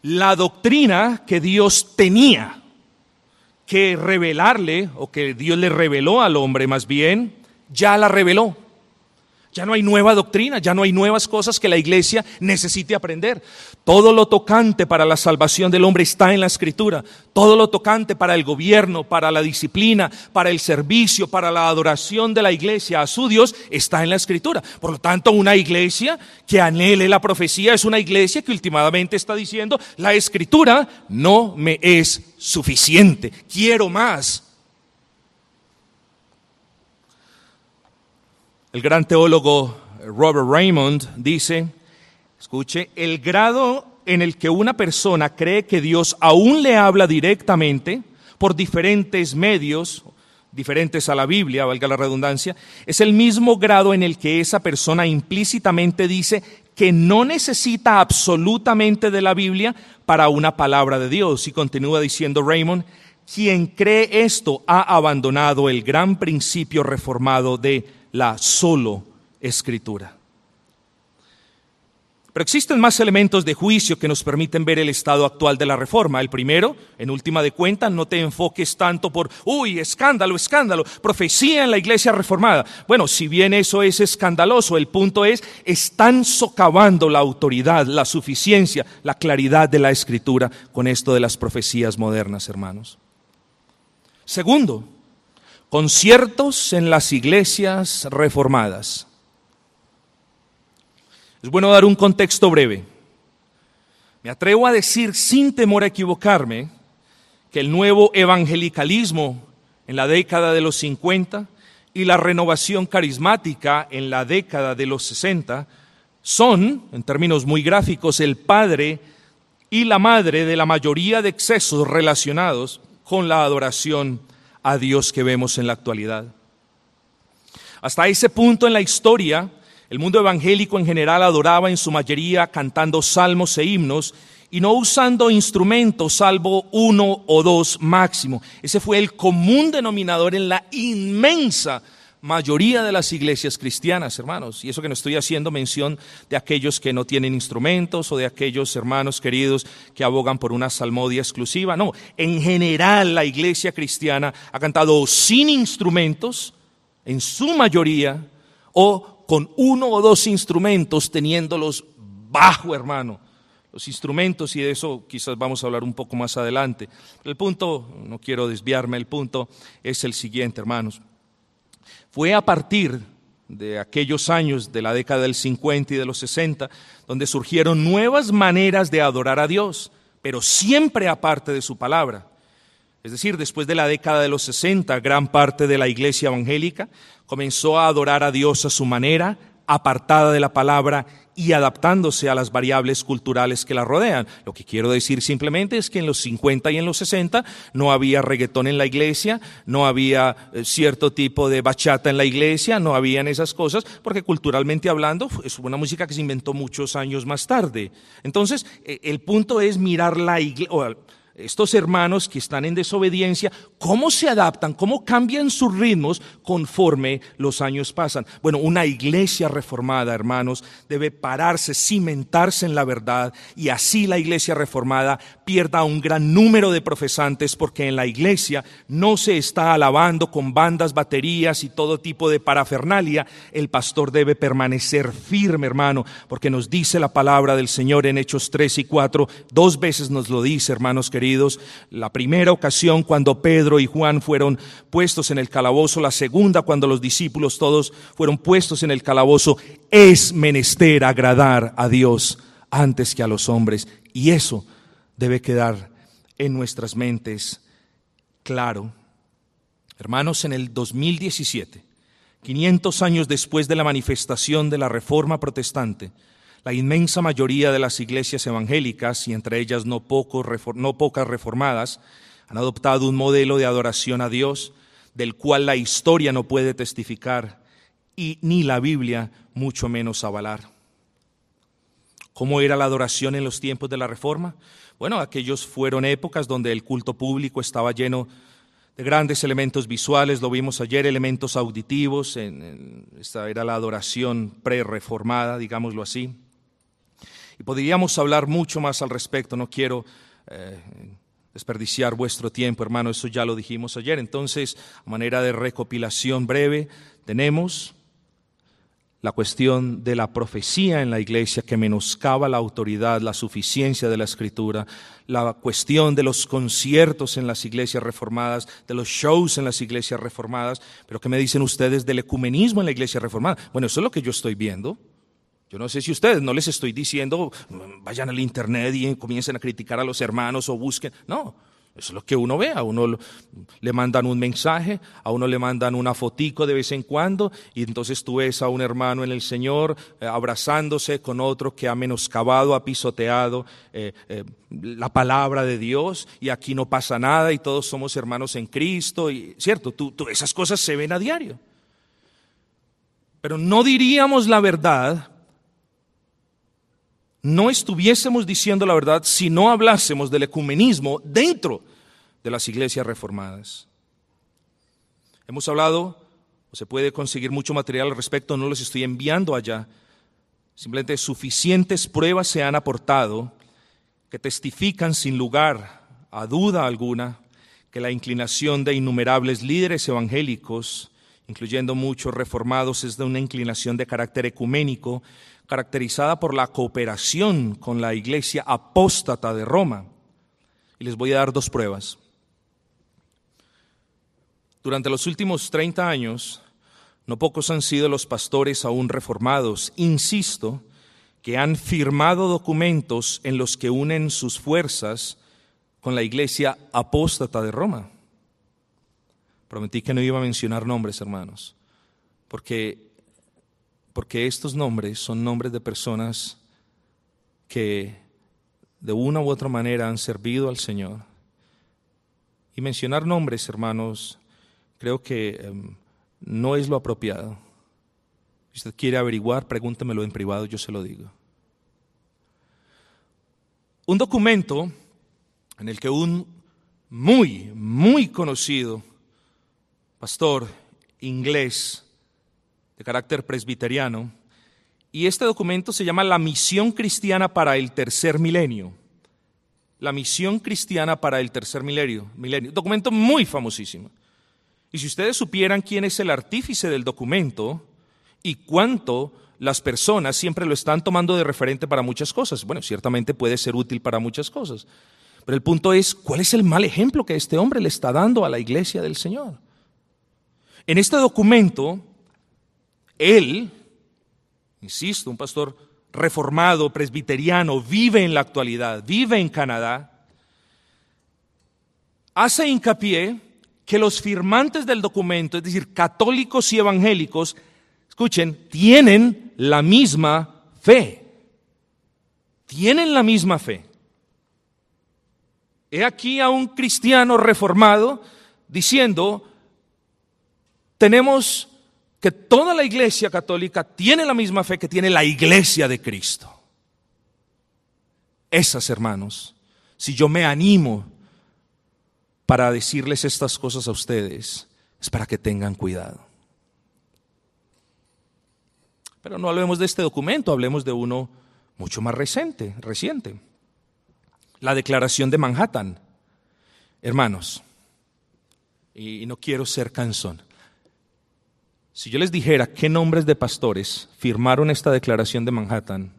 La doctrina que Dios tenía que revelarle, o que Dios le reveló al hombre más bien, ya la reveló. Ya no hay nueva doctrina, ya no hay nuevas cosas que la iglesia necesite aprender. Todo lo tocante para la salvación del hombre está en la escritura. Todo lo tocante para el gobierno, para la disciplina, para el servicio, para la adoración de la iglesia a su Dios está en la escritura. Por lo tanto, una iglesia que anhele la profecía es una iglesia que últimamente está diciendo, la escritura no me es suficiente, quiero más. El gran teólogo Robert Raymond dice, escuche, el grado en el que una persona cree que Dios aún le habla directamente por diferentes medios, diferentes a la Biblia, valga la redundancia, es el mismo grado en el que esa persona implícitamente dice que no necesita absolutamente de la Biblia para una palabra de Dios. Y continúa diciendo Raymond, quien cree esto ha abandonado el gran principio reformado de la solo escritura. Pero existen más elementos de juicio que nos permiten ver el estado actual de la reforma. El primero, en última de cuentas, no te enfoques tanto por, uy, escándalo, escándalo, profecía en la iglesia reformada. Bueno, si bien eso es escandaloso, el punto es, están socavando la autoridad, la suficiencia, la claridad de la escritura con esto de las profecías modernas, hermanos. Segundo, conciertos en las iglesias reformadas. Es bueno dar un contexto breve. Me atrevo a decir sin temor a equivocarme que el nuevo evangelicalismo en la década de los 50 y la renovación carismática en la década de los 60 son, en términos muy gráficos, el padre y la madre de la mayoría de excesos relacionados con la adoración a Dios que vemos en la actualidad. Hasta ese punto en la historia, el mundo evangélico en general adoraba en su mayoría cantando salmos e himnos y no usando instrumentos salvo uno o dos máximo. Ese fue el común denominador en la inmensa mayoría de las iglesias cristianas, hermanos. Y eso que no estoy haciendo mención de aquellos que no tienen instrumentos o de aquellos hermanos queridos que abogan por una salmodia exclusiva. No, en general la iglesia cristiana ha cantado sin instrumentos, en su mayoría, o con uno o dos instrumentos teniéndolos bajo, hermano. Los instrumentos, y de eso quizás vamos a hablar un poco más adelante. el punto, no quiero desviarme, el punto es el siguiente, hermanos. Fue a partir de aquellos años de la década del 50 y de los 60 donde surgieron nuevas maneras de adorar a Dios, pero siempre aparte de su palabra. Es decir, después de la década de los 60, gran parte de la iglesia evangélica comenzó a adorar a Dios a su manera, apartada de la palabra y adaptándose a las variables culturales que la rodean. Lo que quiero decir simplemente es que en los 50 y en los 60 no había reggaetón en la iglesia, no había eh, cierto tipo de bachata en la iglesia, no habían esas cosas, porque culturalmente hablando es una música que se inventó muchos años más tarde. Entonces, eh, el punto es mirar la iglesia estos hermanos que están en desobediencia, cómo se adaptan, cómo cambian sus ritmos conforme los años pasan. Bueno, una iglesia reformada, hermanos, debe pararse, cimentarse en la verdad y así la iglesia reformada pierda un gran número de profesantes porque en la iglesia no se está alabando con bandas, baterías y todo tipo de parafernalia. El pastor debe permanecer firme, hermano, porque nos dice la palabra del Señor en Hechos 3 y 4, dos veces nos lo dice, hermanos queridos la primera ocasión cuando Pedro y Juan fueron puestos en el calabozo, la segunda cuando los discípulos todos fueron puestos en el calabozo, es menester agradar a Dios antes que a los hombres. Y eso debe quedar en nuestras mentes claro. Hermanos, en el 2017, 500 años después de la manifestación de la Reforma Protestante, la inmensa mayoría de las iglesias evangélicas, y entre ellas no, no pocas reformadas, han adoptado un modelo de adoración a Dios del cual la historia no puede testificar y ni la Biblia mucho menos avalar. ¿Cómo era la adoración en los tiempos de la Reforma? Bueno, aquellos fueron épocas donde el culto público estaba lleno de grandes elementos visuales, lo vimos ayer, elementos auditivos, esta era la adoración pre-reformada, digámoslo así. Y podríamos hablar mucho más al respecto, no quiero eh, desperdiciar vuestro tiempo, hermano, eso ya lo dijimos ayer. Entonces, a manera de recopilación breve, tenemos la cuestión de la profecía en la iglesia que menoscaba la autoridad, la suficiencia de la escritura, la cuestión de los conciertos en las iglesias reformadas, de los shows en las iglesias reformadas, pero ¿qué me dicen ustedes del ecumenismo en la iglesia reformada? Bueno, eso es lo que yo estoy viendo. Yo no sé si ustedes, no les estoy diciendo, vayan al internet y comiencen a criticar a los hermanos o busquen. No, eso es lo que uno ve. A uno le mandan un mensaje, a uno le mandan una fotico de vez en cuando, y entonces tú ves a un hermano en el Señor eh, abrazándose con otro que ha menoscabado, ha pisoteado eh, eh, la palabra de Dios, y aquí no pasa nada, y todos somos hermanos en Cristo, y cierto, tú, esas cosas se ven a diario. Pero no diríamos la verdad no estuviésemos diciendo la verdad si no hablásemos del ecumenismo dentro de las iglesias reformadas. Hemos hablado, o se puede conseguir mucho material al respecto, no los estoy enviando allá. Simplemente suficientes pruebas se han aportado que testifican sin lugar a duda alguna que la inclinación de innumerables líderes evangélicos, incluyendo muchos reformados, es de una inclinación de carácter ecuménico caracterizada por la cooperación con la iglesia apóstata de Roma. Y les voy a dar dos pruebas. Durante los últimos 30 años, no pocos han sido los pastores aún reformados, insisto, que han firmado documentos en los que unen sus fuerzas con la iglesia apóstata de Roma. Prometí que no iba a mencionar nombres, hermanos, porque porque estos nombres son nombres de personas que de una u otra manera han servido al Señor. Y mencionar nombres, hermanos, creo que em, no es lo apropiado. Si usted quiere averiguar, pregúntemelo en privado, yo se lo digo. Un documento en el que un muy, muy conocido pastor inglés de carácter presbiteriano, y este documento se llama La Misión Cristiana para el Tercer Milenio. La Misión Cristiana para el Tercer Milenio. milenio. Documento muy famosísimo. Y si ustedes supieran quién es el artífice del documento y cuánto las personas siempre lo están tomando de referente para muchas cosas, bueno, ciertamente puede ser útil para muchas cosas. Pero el punto es, ¿cuál es el mal ejemplo que este hombre le está dando a la iglesia del Señor? En este documento él, insisto, un pastor reformado, presbiteriano, vive en la actualidad, vive en Canadá, hace hincapié que los firmantes del documento, es decir, católicos y evangélicos, escuchen, tienen la misma fe. Tienen la misma fe. He aquí a un cristiano reformado diciendo, tenemos que toda la iglesia católica tiene la misma fe que tiene la iglesia de Cristo. Esas, hermanos, si yo me animo para decirles estas cosas a ustedes, es para que tengan cuidado. Pero no hablemos de este documento, hablemos de uno mucho más reciente, reciente. La Declaración de Manhattan. Hermanos, y no quiero ser cansón, si yo les dijera qué nombres de pastores firmaron esta declaración de Manhattan,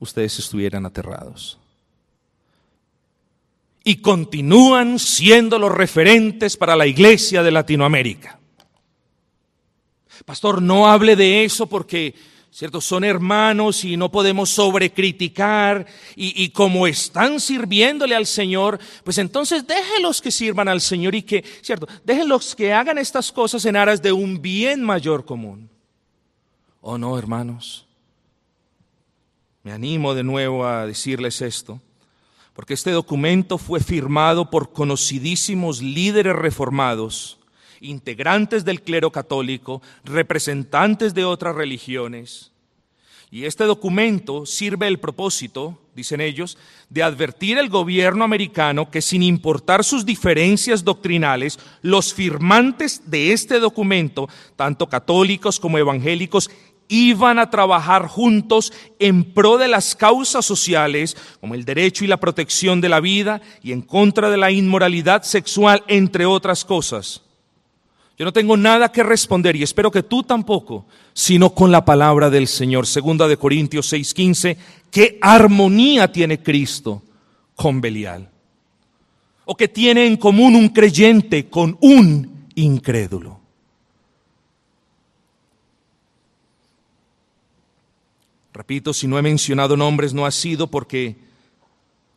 ustedes estuvieran aterrados. Y continúan siendo los referentes para la iglesia de Latinoamérica. Pastor, no hable de eso porque ¿cierto? Son hermanos y no podemos sobrecriticar y, y como están sirviéndole al Señor, pues entonces déjenlos que sirvan al Señor y que, ¿cierto? Déjenlos que hagan estas cosas en aras de un bien mayor común. ¿O no, hermanos? Me animo de nuevo a decirles esto, porque este documento fue firmado por conocidísimos líderes reformados integrantes del clero católico, representantes de otras religiones. Y este documento sirve el propósito, dicen ellos, de advertir al gobierno americano que sin importar sus diferencias doctrinales, los firmantes de este documento, tanto católicos como evangélicos, iban a trabajar juntos en pro de las causas sociales, como el derecho y la protección de la vida, y en contra de la inmoralidad sexual, entre otras cosas. Yo no tengo nada que responder y espero que tú tampoco, sino con la palabra del Señor. Segunda de Corintios 6:15, ¿qué armonía tiene Cristo con Belial? ¿O qué tiene en común un creyente con un incrédulo? Repito, si no he mencionado nombres no ha sido porque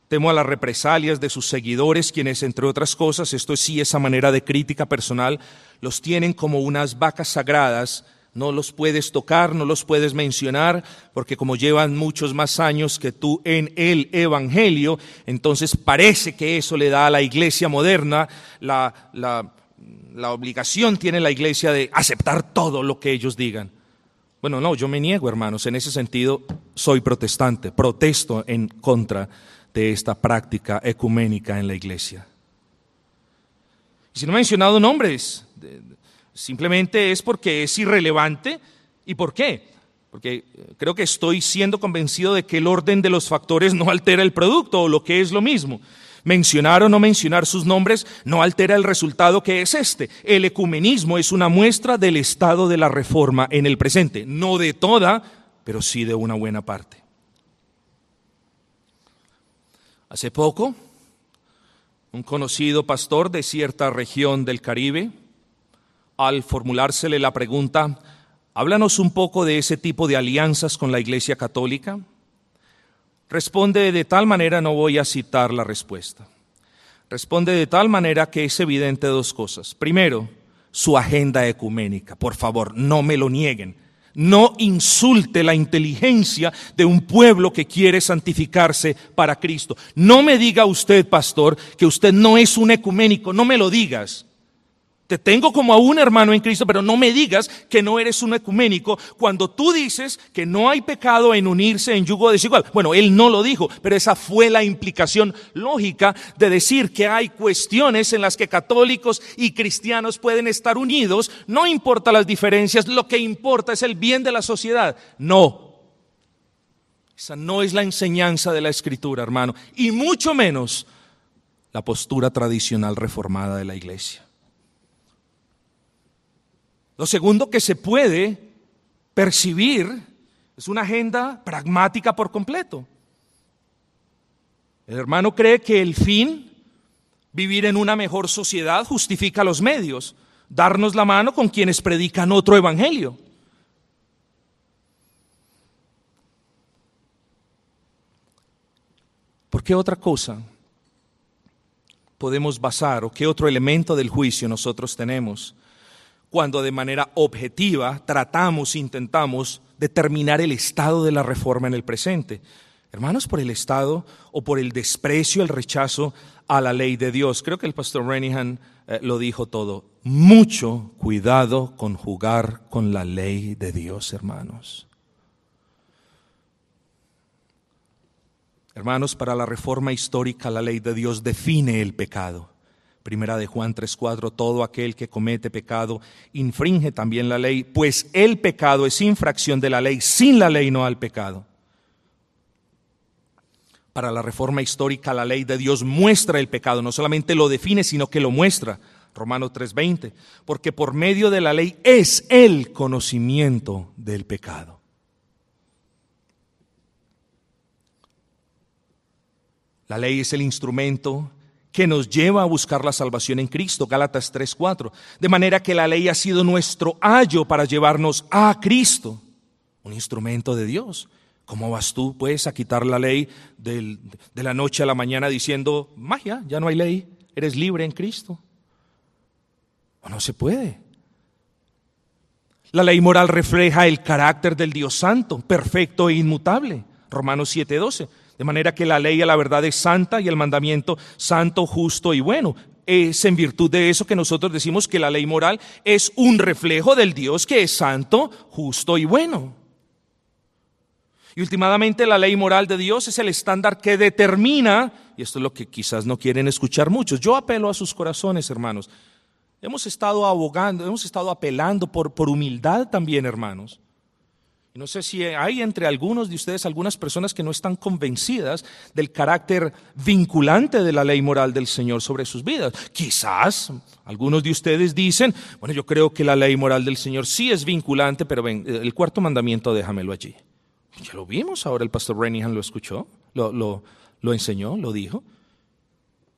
temo a las represalias de sus seguidores, quienes, entre otras cosas, esto sí, esa manera de crítica personal, los tienen como unas vacas sagradas, no los puedes tocar, no los puedes mencionar, porque como llevan muchos más años que tú en el Evangelio, entonces parece que eso le da a la iglesia moderna la, la, la obligación, tiene la iglesia de aceptar todo lo que ellos digan. Bueno, no, yo me niego, hermanos, en ese sentido soy protestante, protesto en contra de esta práctica ecuménica en la iglesia. Y si no he mencionado nombres, simplemente es porque es irrelevante. ¿Y por qué? Porque creo que estoy siendo convencido de que el orden de los factores no altera el producto o lo que es lo mismo. Mencionar o no mencionar sus nombres no altera el resultado que es este. El ecumenismo es una muestra del estado de la reforma en el presente, no de toda, pero sí de una buena parte. Hace poco, un conocido pastor de cierta región del Caribe, al formulársele la pregunta, háblanos un poco de ese tipo de alianzas con la Iglesia Católica, Responde de tal manera, no voy a citar la respuesta. Responde de tal manera que es evidente dos cosas. Primero, su agenda ecuménica. Por favor, no me lo nieguen. No insulte la inteligencia de un pueblo que quiere santificarse para Cristo. No me diga usted, pastor, que usted no es un ecuménico. No me lo digas. Te tengo como a un hermano en Cristo, pero no me digas que no eres un ecuménico cuando tú dices que no hay pecado en unirse en yugo desigual. Bueno, él no lo dijo, pero esa fue la implicación lógica de decir que hay cuestiones en las que católicos y cristianos pueden estar unidos, no importa las diferencias, lo que importa es el bien de la sociedad. No. Esa no es la enseñanza de la escritura, hermano, y mucho menos la postura tradicional reformada de la iglesia. Lo segundo que se puede percibir es una agenda pragmática por completo. El hermano cree que el fin, vivir en una mejor sociedad, justifica los medios, darnos la mano con quienes predican otro evangelio. ¿Por qué otra cosa podemos basar o qué otro elemento del juicio nosotros tenemos cuando de manera objetiva tratamos, intentamos determinar el estado de la reforma en el presente. Hermanos, por el estado o por el desprecio, el rechazo a la ley de Dios. Creo que el pastor Renihan eh, lo dijo todo. Mucho cuidado con jugar con la ley de Dios, hermanos. Hermanos, para la reforma histórica la ley de Dios define el pecado. Primera de Juan 3:4, todo aquel que comete pecado infringe también la ley, pues el pecado es infracción de la ley, sin la ley no al pecado. Para la reforma histórica la ley de Dios muestra el pecado, no solamente lo define, sino que lo muestra. Romanos 3:20, porque por medio de la ley es el conocimiento del pecado. La ley es el instrumento que nos lleva a buscar la salvación en Cristo, Gálatas 3:4. De manera que la ley ha sido nuestro ayo para llevarnos a Cristo, un instrumento de Dios. ¿Cómo vas tú, pues, a quitar la ley de la noche a la mañana diciendo, magia, ya no hay ley, eres libre en Cristo? O no se puede. La ley moral refleja el carácter del Dios santo, perfecto e inmutable. Romanos 7:12. De manera que la ley a la verdad es santa y el mandamiento santo, justo y bueno. Es en virtud de eso que nosotros decimos que la ley moral es un reflejo del Dios que es santo, justo y bueno. Y últimamente la ley moral de Dios es el estándar que determina, y esto es lo que quizás no quieren escuchar muchos, yo apelo a sus corazones, hermanos. Hemos estado abogando, hemos estado apelando por, por humildad también, hermanos. No sé si hay entre algunos de ustedes algunas personas que no están convencidas del carácter vinculante de la ley moral del Señor sobre sus vidas. Quizás algunos de ustedes dicen, bueno, yo creo que la ley moral del Señor sí es vinculante, pero ven, el cuarto mandamiento déjamelo allí. Ya lo vimos, ahora el pastor Renihan lo escuchó, lo, lo, lo enseñó, lo dijo.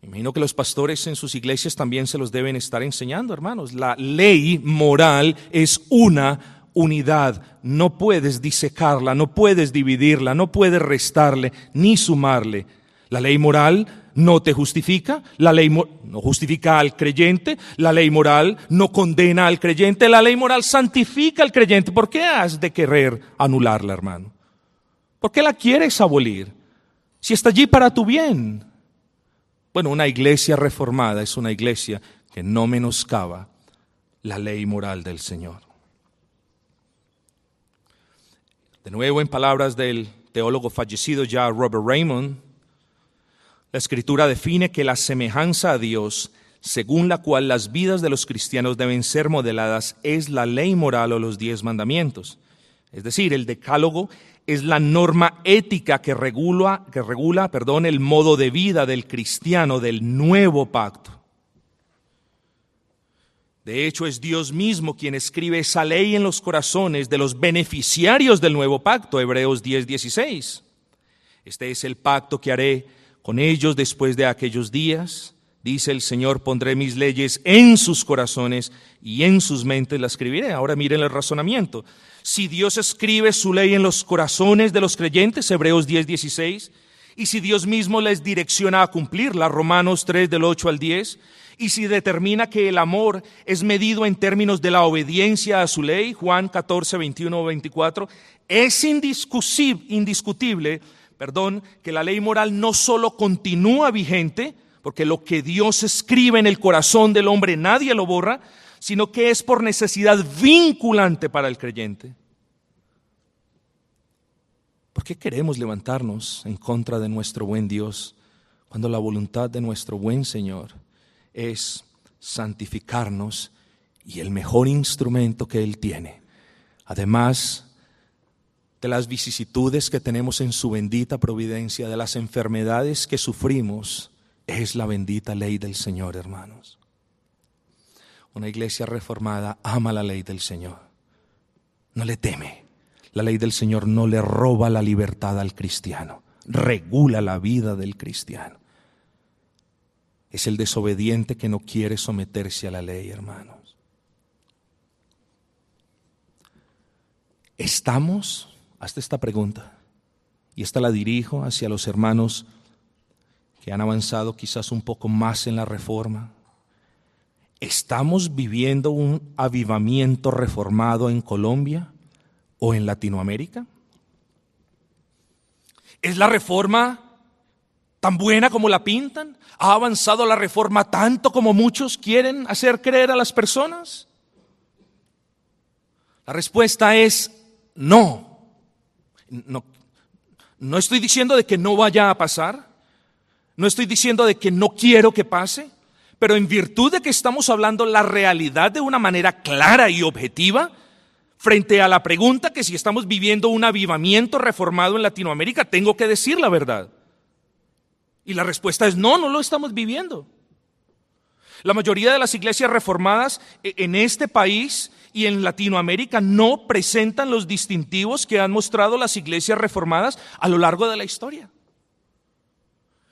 Imagino que los pastores en sus iglesias también se los deben estar enseñando, hermanos. La ley moral es una unidad. No puedes disecarla, no puedes dividirla, no puedes restarle ni sumarle. La ley moral no te justifica, la ley no justifica al creyente, la ley moral no condena al creyente, la ley moral santifica al creyente. ¿Por qué has de querer anularla, hermano? ¿Por qué la quieres abolir? Si está allí para tu bien. Bueno, una iglesia reformada es una iglesia que no menoscaba la ley moral del Señor. De nuevo, en palabras del teólogo fallecido ya Robert Raymond, la escritura define que la semejanza a Dios, según la cual las vidas de los cristianos deben ser modeladas, es la ley moral o los diez mandamientos. Es decir, el decálogo es la norma ética que regula, que regula perdón, el modo de vida del cristiano del nuevo pacto. De hecho, es Dios mismo quien escribe esa ley en los corazones de los beneficiarios del nuevo pacto, Hebreos 10, 16. Este es el pacto que haré con ellos después de aquellos días. Dice el Señor, pondré mis leyes en sus corazones y en sus mentes las escribiré. Ahora miren el razonamiento. Si Dios escribe su ley en los corazones de los creyentes, Hebreos 10, 16, y si Dios mismo les direcciona a cumplirla, Romanos 3 del 8 al 10, y si determina que el amor es medido en términos de la obediencia a su ley, Juan 14, 21 24, es indiscutible, perdón, que la ley moral no solo continúa vigente, porque lo que Dios escribe en el corazón del hombre nadie lo borra, sino que es por necesidad vinculante para el creyente. ¿Por qué queremos levantarnos en contra de nuestro buen Dios cuando la voluntad de nuestro buen Señor es santificarnos y el mejor instrumento que Él tiene, además de las vicisitudes que tenemos en su bendita providencia, de las enfermedades que sufrimos, es la bendita ley del Señor, hermanos. Una iglesia reformada ama la ley del Señor, no le teme. La ley del Señor no le roba la libertad al cristiano, regula la vida del cristiano. Es el desobediente que no quiere someterse a la ley, hermanos. ¿Estamos? Hasta esta pregunta. Y esta la dirijo hacia los hermanos que han avanzado quizás un poco más en la reforma. ¿Estamos viviendo un avivamiento reformado en Colombia? o en Latinoamérica? ¿Es la reforma tan buena como la pintan? ¿Ha avanzado la reforma tanto como muchos quieren hacer creer a las personas? La respuesta es no. No, no estoy diciendo de que no vaya a pasar. No estoy diciendo de que no quiero que pase. Pero en virtud de que estamos hablando la realidad de una manera clara y objetiva, frente a la pregunta que si estamos viviendo un avivamiento reformado en Latinoamérica, tengo que decir la verdad. Y la respuesta es no, no lo estamos viviendo. La mayoría de las iglesias reformadas e, en este país y en Latinoamérica no presentan los distintivos que han mostrado las iglesias reformadas a lo largo de la historia.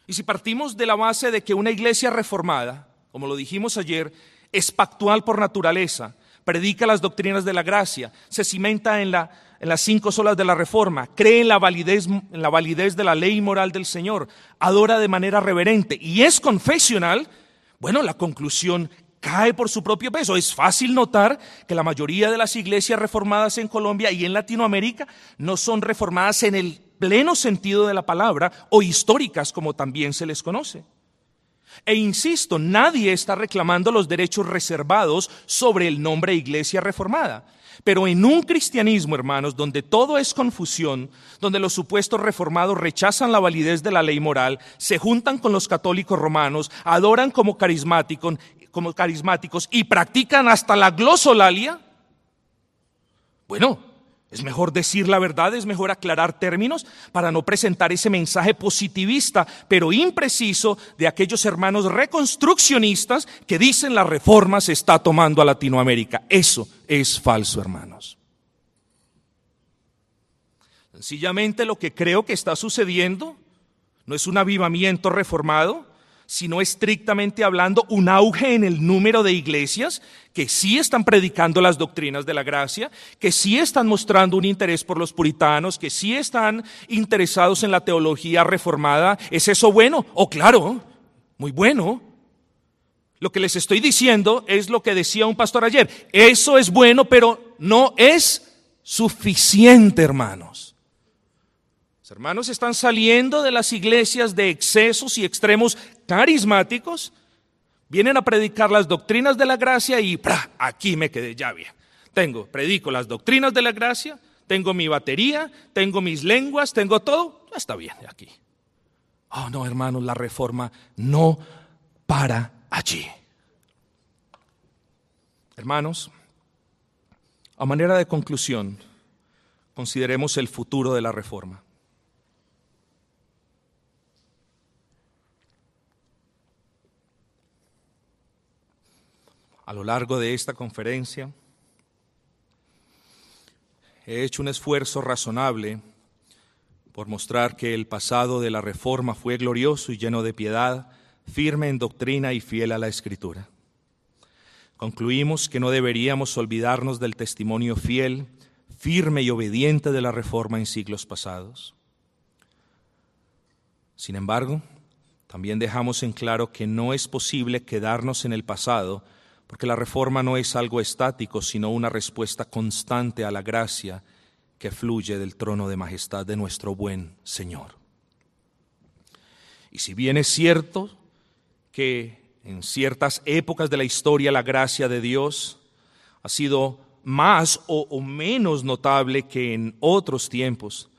Y si partimos de la base de que una iglesia reformada, como lo dijimos ayer, es pactual por naturaleza, predica las doctrinas de la gracia, se cimenta en, las cinco solas de la reforma, cree en la, validez, en la validez de la ley moral del Señor, adora de manera reverente y es confesional, bueno, la conclusión cae por su propio peso. Es fácil notar que la mayoría de las iglesias reformadas en Colombia y en Latinoamérica no son reformadas en el pleno sentido de la palabra o históricas como también se les conoce. E insisto, nadie está reclamando los derechos reservados sobre el nombre Iglesia Reformada. Pero en un cristianismo, hermanos, donde todo es confusión, donde los supuestos reformados rechazan la validez de la ley moral, se juntan con los católicos romanos, adoran como carismáticos, y practican hasta la glosolalia, bueno, Es mejor decir la verdad, es mejor aclarar términos para no presentar ese mensaje positivista, pero impreciso, de aquellos hermanos reconstruccionistas que dicen la reforma se está tomando a Latinoamérica. Eso es falso, hermanos. Sencillamente lo que creo que está sucediendo no es un avivamiento reformado, sino estrictamente hablando un auge en el número de iglesias que sí están predicando las doctrinas de la gracia, que sí están mostrando un interés por los puritanos, que sí están interesados en la teología reformada. ¿Es eso bueno? Oh, claro, muy bueno. Lo que les estoy diciendo es lo que decía un pastor ayer. Eso es bueno, pero no es suficiente, hermanos. Los hermanos están saliendo de las iglesias de excesos y extremos carismáticos, vienen a predicar las doctrinas de la gracia y aquí me quedé bien. Tengo, predico las doctrinas de la gracia, tengo mi batería, tengo mis lenguas, tengo todo, ya está bien aquí. Oh, no, hermanos, la reforma no para allí. Hermanos, a manera de conclusión, consideremos el futuro de la reforma. A lo largo de esta conferencia. He hecho un esfuerzo razonable por mostrar que el pasado de la Reforma fue glorioso y lleno de piedad, firme en doctrina y fiel a la Escritura. Concluimos que no deberíamos olvidarnos del testimonio fiel, firme y obediente de la Reforma en siglos pasados. Sin embargo, también dejamos en claro que no es posible quedarnos en el pasado porque la reforma no es algo estático, sino una respuesta constante a la gracia que fluye del trono de majestad de nuestro buen Señor. Y si bien es cierto que en ciertas épocas de la historia la gracia de Dios ha sido más o, menos notable que en otros tiempos,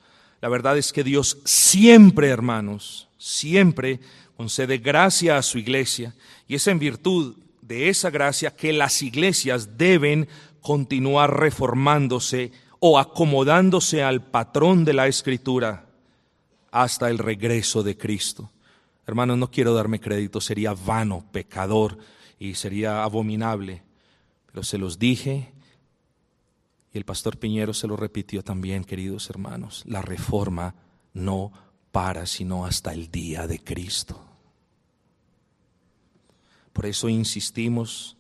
la verdad es que Dios siempre, hermanos, siempre concede gracia a su iglesia y es en virtud de esa gracia que las iglesias deben continuar reformándose o acomodándose al patrón de la escritura hasta el regreso de Cristo. Hermanos, no quiero darme crédito, sería vano, pecador y sería abominable, pero se los dije y el pastor Piñero se lo repitió también, queridos hermanos, la reforma no para sino hasta el día de Cristo. Por eso insistimos,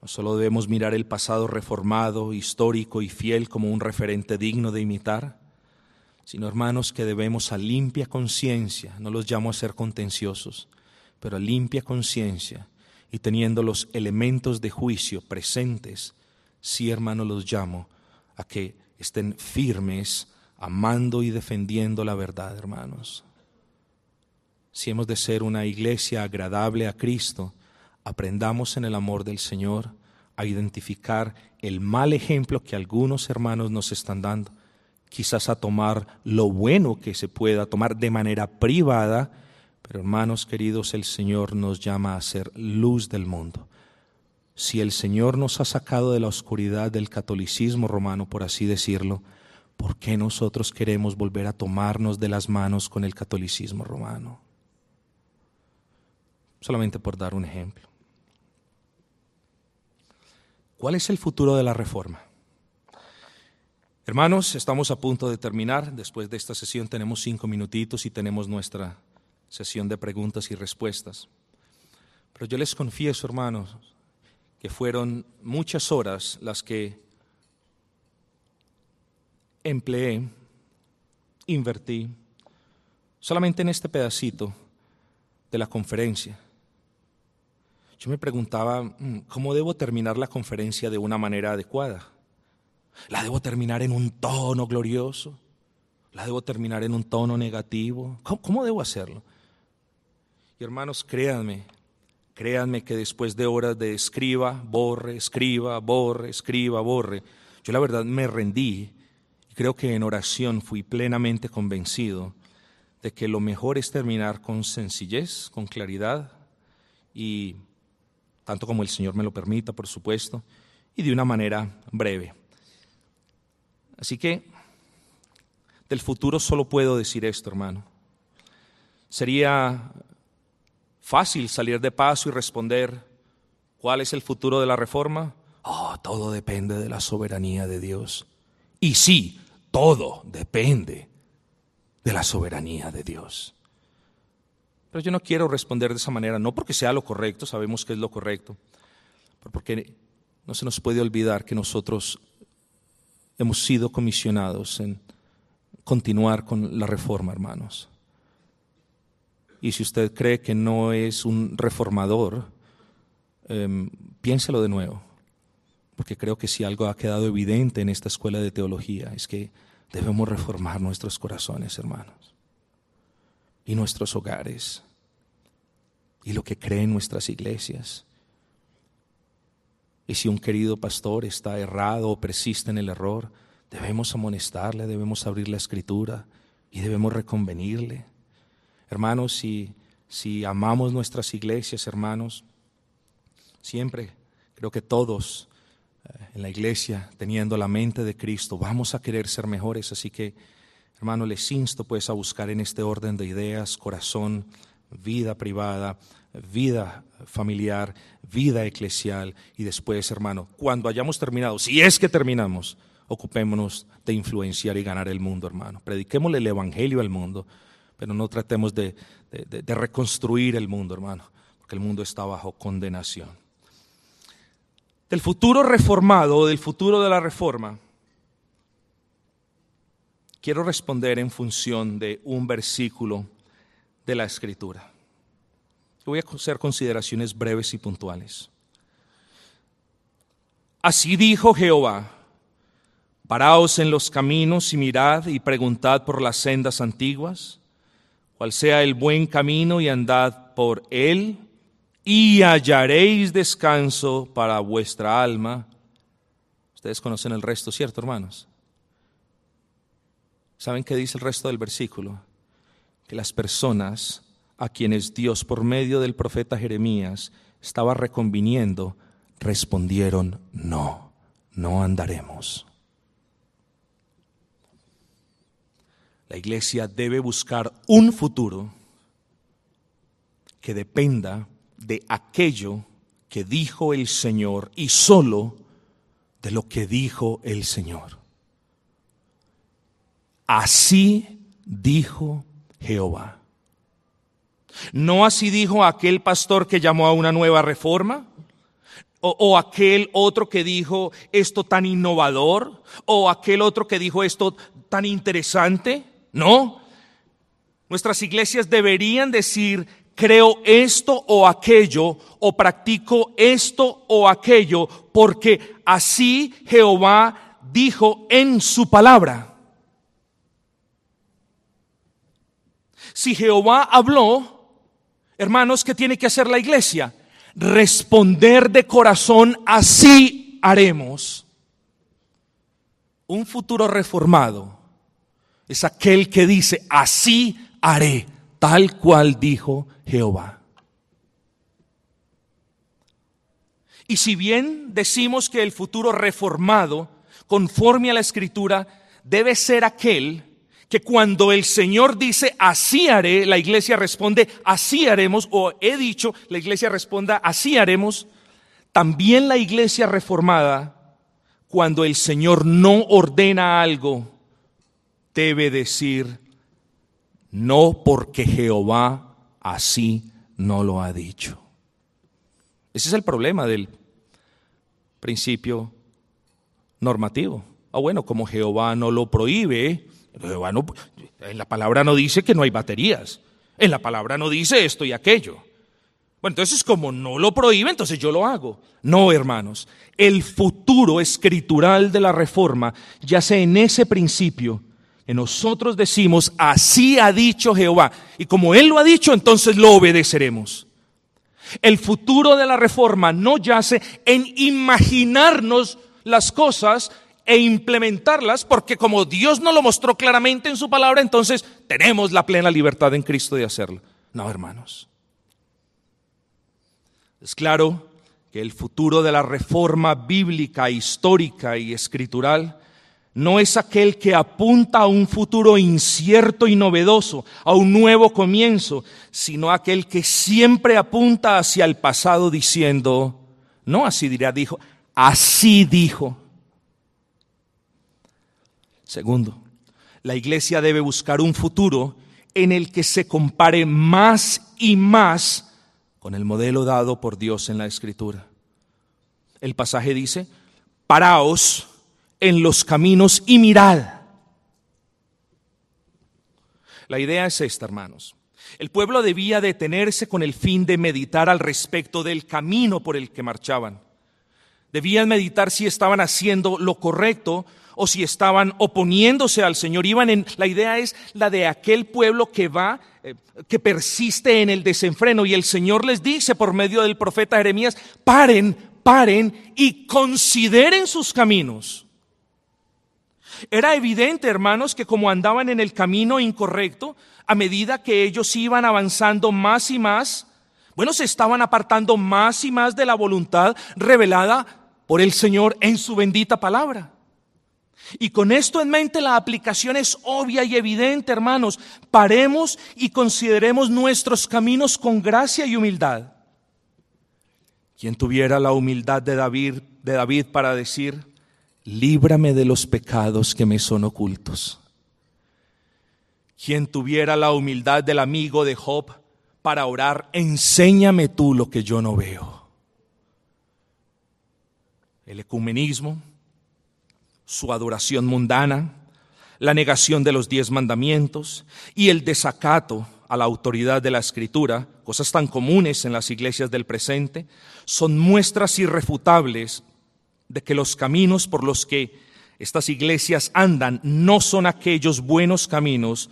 no solo debemos mirar el pasado reformado, histórico y fiel como un referente digno de imitar, sino hermanos que debemos a limpia conciencia, no los llamo a ser contenciosos, pero a limpia conciencia y teniendo los elementos de juicio presentes, sí hermanos los llamo a que estén firmes, amando y defendiendo la verdad, hermanos. Si hemos de ser una iglesia agradable a Cristo, aprendamos en el amor del Señor a identificar el mal ejemplo que algunos hermanos nos están dando, quizás a tomar lo bueno que se pueda tomar de manera privada, pero hermanos queridos, el Señor nos llama a ser luz del mundo. Si el Señor nos ha sacado de la oscuridad del catolicismo romano, por así decirlo, ¿por qué nosotros queremos volver a tomarnos de las manos con el catolicismo romano? Solamente por dar un ejemplo. ¿Cuál es el futuro de la reforma? Hermanos, estamos a punto de terminar. Después de esta sesión tenemos cinco minutitos y tenemos nuestra sesión de preguntas y respuestas. Pero yo les confieso, hermanos, que fueron muchas horas las que empleé, invertí, solamente en este pedacito de la conferencia. Yo me preguntaba, mm, ¿cómo debo terminar la conferencia de una manera adecuada? ¿La debo terminar en un tono glorioso? ¿La debo terminar en un tono negativo? ¿Cómo, debo hacerlo? Y hermanos, créanme, créanme que después de horas de escriba, borre, escriba, borre, escriba, borre, yo la verdad me rendí y creo que en oración fui plenamente convencido de que lo mejor es terminar con sencillez, con claridad y tanto como el Señor me lo permita, por supuesto, y de una manera breve. Así que del futuro solo puedo decir esto, hermano. Sería fácil salir de paso y responder, ¿cuál es el futuro de la reforma? Oh, todo depende de la soberanía de Dios. Y sí, todo depende de la soberanía de Dios. Pero yo no quiero responder de esa manera, no porque sea lo correcto, sabemos que es lo correcto, pero porque no se nos puede olvidar que nosotros hemos sido comisionados en continuar con la reforma, hermanos. Y si usted cree que no es un reformador, em, piénselo de nuevo, porque creo que si algo ha quedado evidente en esta escuela de teología es que debemos reformar nuestros corazones, hermanos, y nuestros hogares, y lo que creen nuestras iglesias. Y si un querido pastor está errado o persiste en el error, debemos amonestarle, debemos abrir la escritura y debemos reconvenirle. Hermanos, si, si amamos nuestras iglesias, hermanos, siempre creo que todos eh, en la iglesia, teniendo la mente de Cristo, vamos a querer ser mejores. Así que, hermano, les insto pues a buscar en este orden de ideas, corazón, vida privada, vida familiar, vida eclesial y después, hermano, cuando hayamos terminado, si es que terminamos, ocupémonos de influenciar y ganar el mundo, hermano. Prediquémosle el Evangelio al mundo, pero no tratemos de, de reconstruir el mundo, hermano, porque el mundo está bajo condenación. Del futuro reformado del futuro de la reforma, quiero responder en función de un versículo de la Escritura. Voy a hacer consideraciones breves y puntuales. Así dijo Jehová, paraos en los caminos y mirad y preguntad por las sendas antiguas, cuál sea el buen camino y andad por él, y hallaréis descanso para vuestra alma. Ustedes conocen el resto, ¿cierto, hermanos? ¿Saben qué dice el resto del versículo? Que las personas a quienes Dios por medio del profeta Jeremías estaba reconviniendo, respondieron, no, no andaremos. La iglesia debe buscar un futuro que dependa de aquello que dijo el Señor y solo de lo que dijo el Señor. Así dijo Jehová. ¿No así dijo aquel pastor que llamó a una nueva reforma? O, aquel otro que dijo esto tan innovador? ¿O aquel otro que dijo esto tan interesante? No. Nuestras iglesias deberían decir, creo esto o aquello, o practico esto o aquello, porque así Jehová dijo en su palabra. Si Jehová habló, Hermanos, ¿qué tiene que hacer la iglesia? Responder de corazón, así haremos. Un futuro reformado es aquel que dice, así haré, tal cual dijo Jehová. Y si bien decimos que el futuro reformado, conforme a la escritura, debe ser aquel que cuando el Señor dice, así haré, la iglesia responde, así haremos, o he dicho, la iglesia responda, así haremos, también la iglesia reformada, cuando el Señor no ordena algo, debe decir, no porque Jehová así no lo ha dicho. Ese es el problema del principio normativo. Ah, bueno, como Jehová no lo prohíbe, en la palabra no dice que no hay baterías. En la palabra no dice esto y aquello. Bueno, entonces como no lo prohíbe, entonces yo lo hago. No, hermanos. El futuro escritural de la reforma yace en ese principio que nosotros decimos, así ha dicho Jehová. Y como Él lo ha dicho, entonces lo obedeceremos. El futuro de la reforma no yace en imaginarnos las cosas e implementarlas, porque como Dios no lo mostró claramente en su palabra, entonces tenemos la plena libertad en Cristo de hacerlo. No, hermanos. Es claro que el futuro de la reforma bíblica, histórica y escritural no es aquel que apunta a un futuro incierto y novedoso, a un nuevo comienzo, sino aquel que siempre apunta hacia el pasado diciendo, no así dirá, dijo, así dijo. Segundo, la iglesia debe buscar un futuro en el que se compare más y más con el modelo dado por Dios en la Escritura. El pasaje dice, paraos en los caminos y mirad. La idea es esta, hermanos. El pueblo debía detenerse con el fin de meditar al respecto del camino por el que marchaban. Debían meditar si estaban haciendo lo correcto o si estaban oponiéndose al Señor. Iban en, la idea es la de aquel pueblo que va, eh, que persiste en el desenfreno. Y el Señor les dice por medio del profeta Jeremías, paren, paren y consideren sus caminos. Era evidente, hermanos, que como andaban en el camino incorrecto, a medida que ellos iban avanzando más y más, bueno, se estaban apartando más y más de la voluntad revelada por el Señor en su bendita palabra. Y con esto en mente la aplicación es obvia y evidente, hermanos. Paremos y consideremos nuestros caminos con gracia y humildad. Quien tuviera la humildad de David, de David para decir, líbrame de los pecados que me son ocultos. Quien tuviera la humildad del amigo de Job para orar, enséñame tú lo que yo no veo. El ecumenismo su adoración mundana, la negación de los diez mandamientos y el desacato a la autoridad de la escritura, cosas tan comunes en las iglesias del presente, son muestras irrefutables de que los caminos por los que estas iglesias andan no son aquellos buenos caminos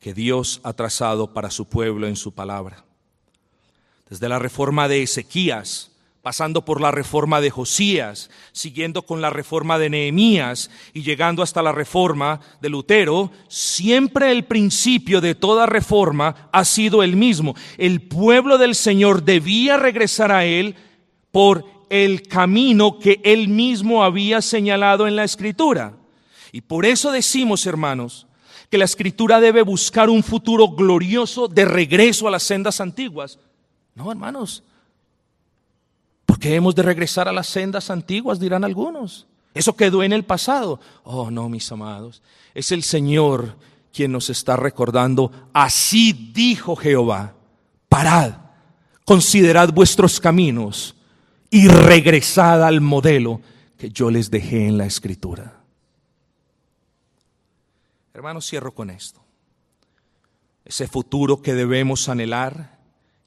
que Dios ha trazado para su pueblo en su palabra. Desde la reforma de Ezequías, pasando por la reforma de Josías, siguiendo con la reforma de Nehemías y llegando hasta la reforma de Lutero, siempre el principio de toda reforma ha sido el mismo. El pueblo del Señor debía regresar a Él por el camino que Él mismo había señalado en la Escritura. Y por eso decimos, hermanos, que la Escritura debe buscar un futuro glorioso de regreso a las sendas antiguas. No, hermanos, qué hemos de regresar a las sendas antiguas? Dirán algunos. Eso quedó en el pasado. Oh, no, mis amados. Es el Señor quien nos está recordando. Así dijo Jehová. Parad, considerad vuestros caminos y regresad al modelo que yo les dejé en la escritura. Hermanos, cierro con esto. Ese futuro que debemos anhelar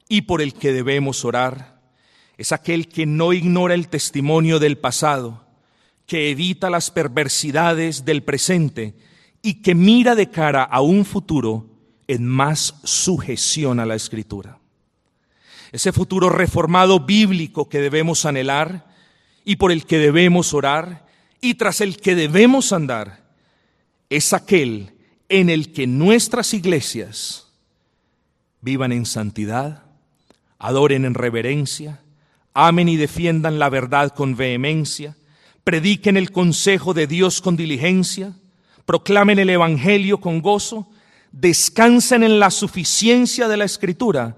y por el que debemos orar es aquel que no ignora el testimonio del pasado, que evita las perversidades del presente y que mira de cara a un futuro en más sujeción a la escritura. Ese futuro reformado bíblico que debemos anhelar y por el que debemos orar y tras el que debemos andar, es aquel en el que nuestras iglesias vivan en santidad, adoren en reverencia, amen y defiendan la verdad con vehemencia, prediquen el consejo de Dios con diligencia, proclamen el Evangelio con gozo, descansen en la suficiencia de la Escritura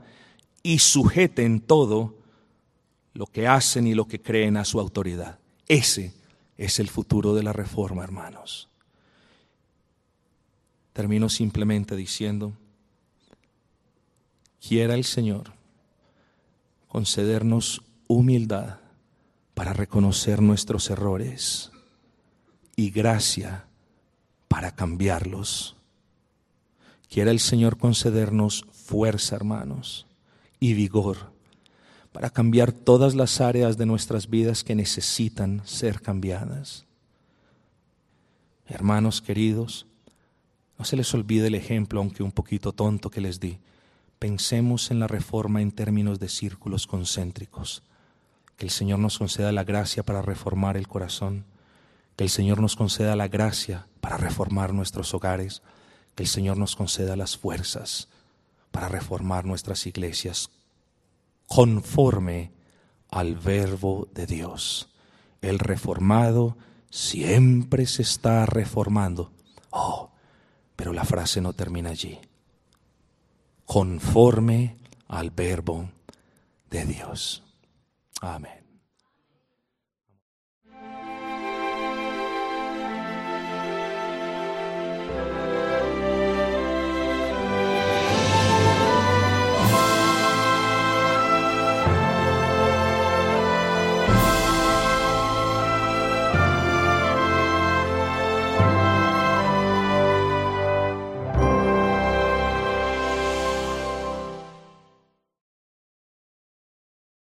y sujeten todo lo que hacen y lo que creen a su autoridad. Ese es el futuro de la reforma, hermanos. Termino simplemente diciendo, quiera el Señor concedernos humildad para reconocer nuestros errores y gracia para cambiarlos. Quiera el Señor concedernos fuerza, hermanos, y vigor para cambiar todas las áreas de nuestras vidas que necesitan ser cambiadas. Hermanos queridos, no se les olvide el ejemplo, aunque un poquito tonto que les di. Pensemos en la reforma en términos de círculos concéntricos que el Señor nos conceda la gracia para reformar el corazón, que el Señor nos conceda la gracia para reformar nuestros hogares, que el Señor nos conceda las fuerzas para reformar nuestras iglesias conforme al verbo de Dios. El reformado siempre se está reformando. Oh, pero la frase no termina allí. Conforme al verbo de Dios. Amen.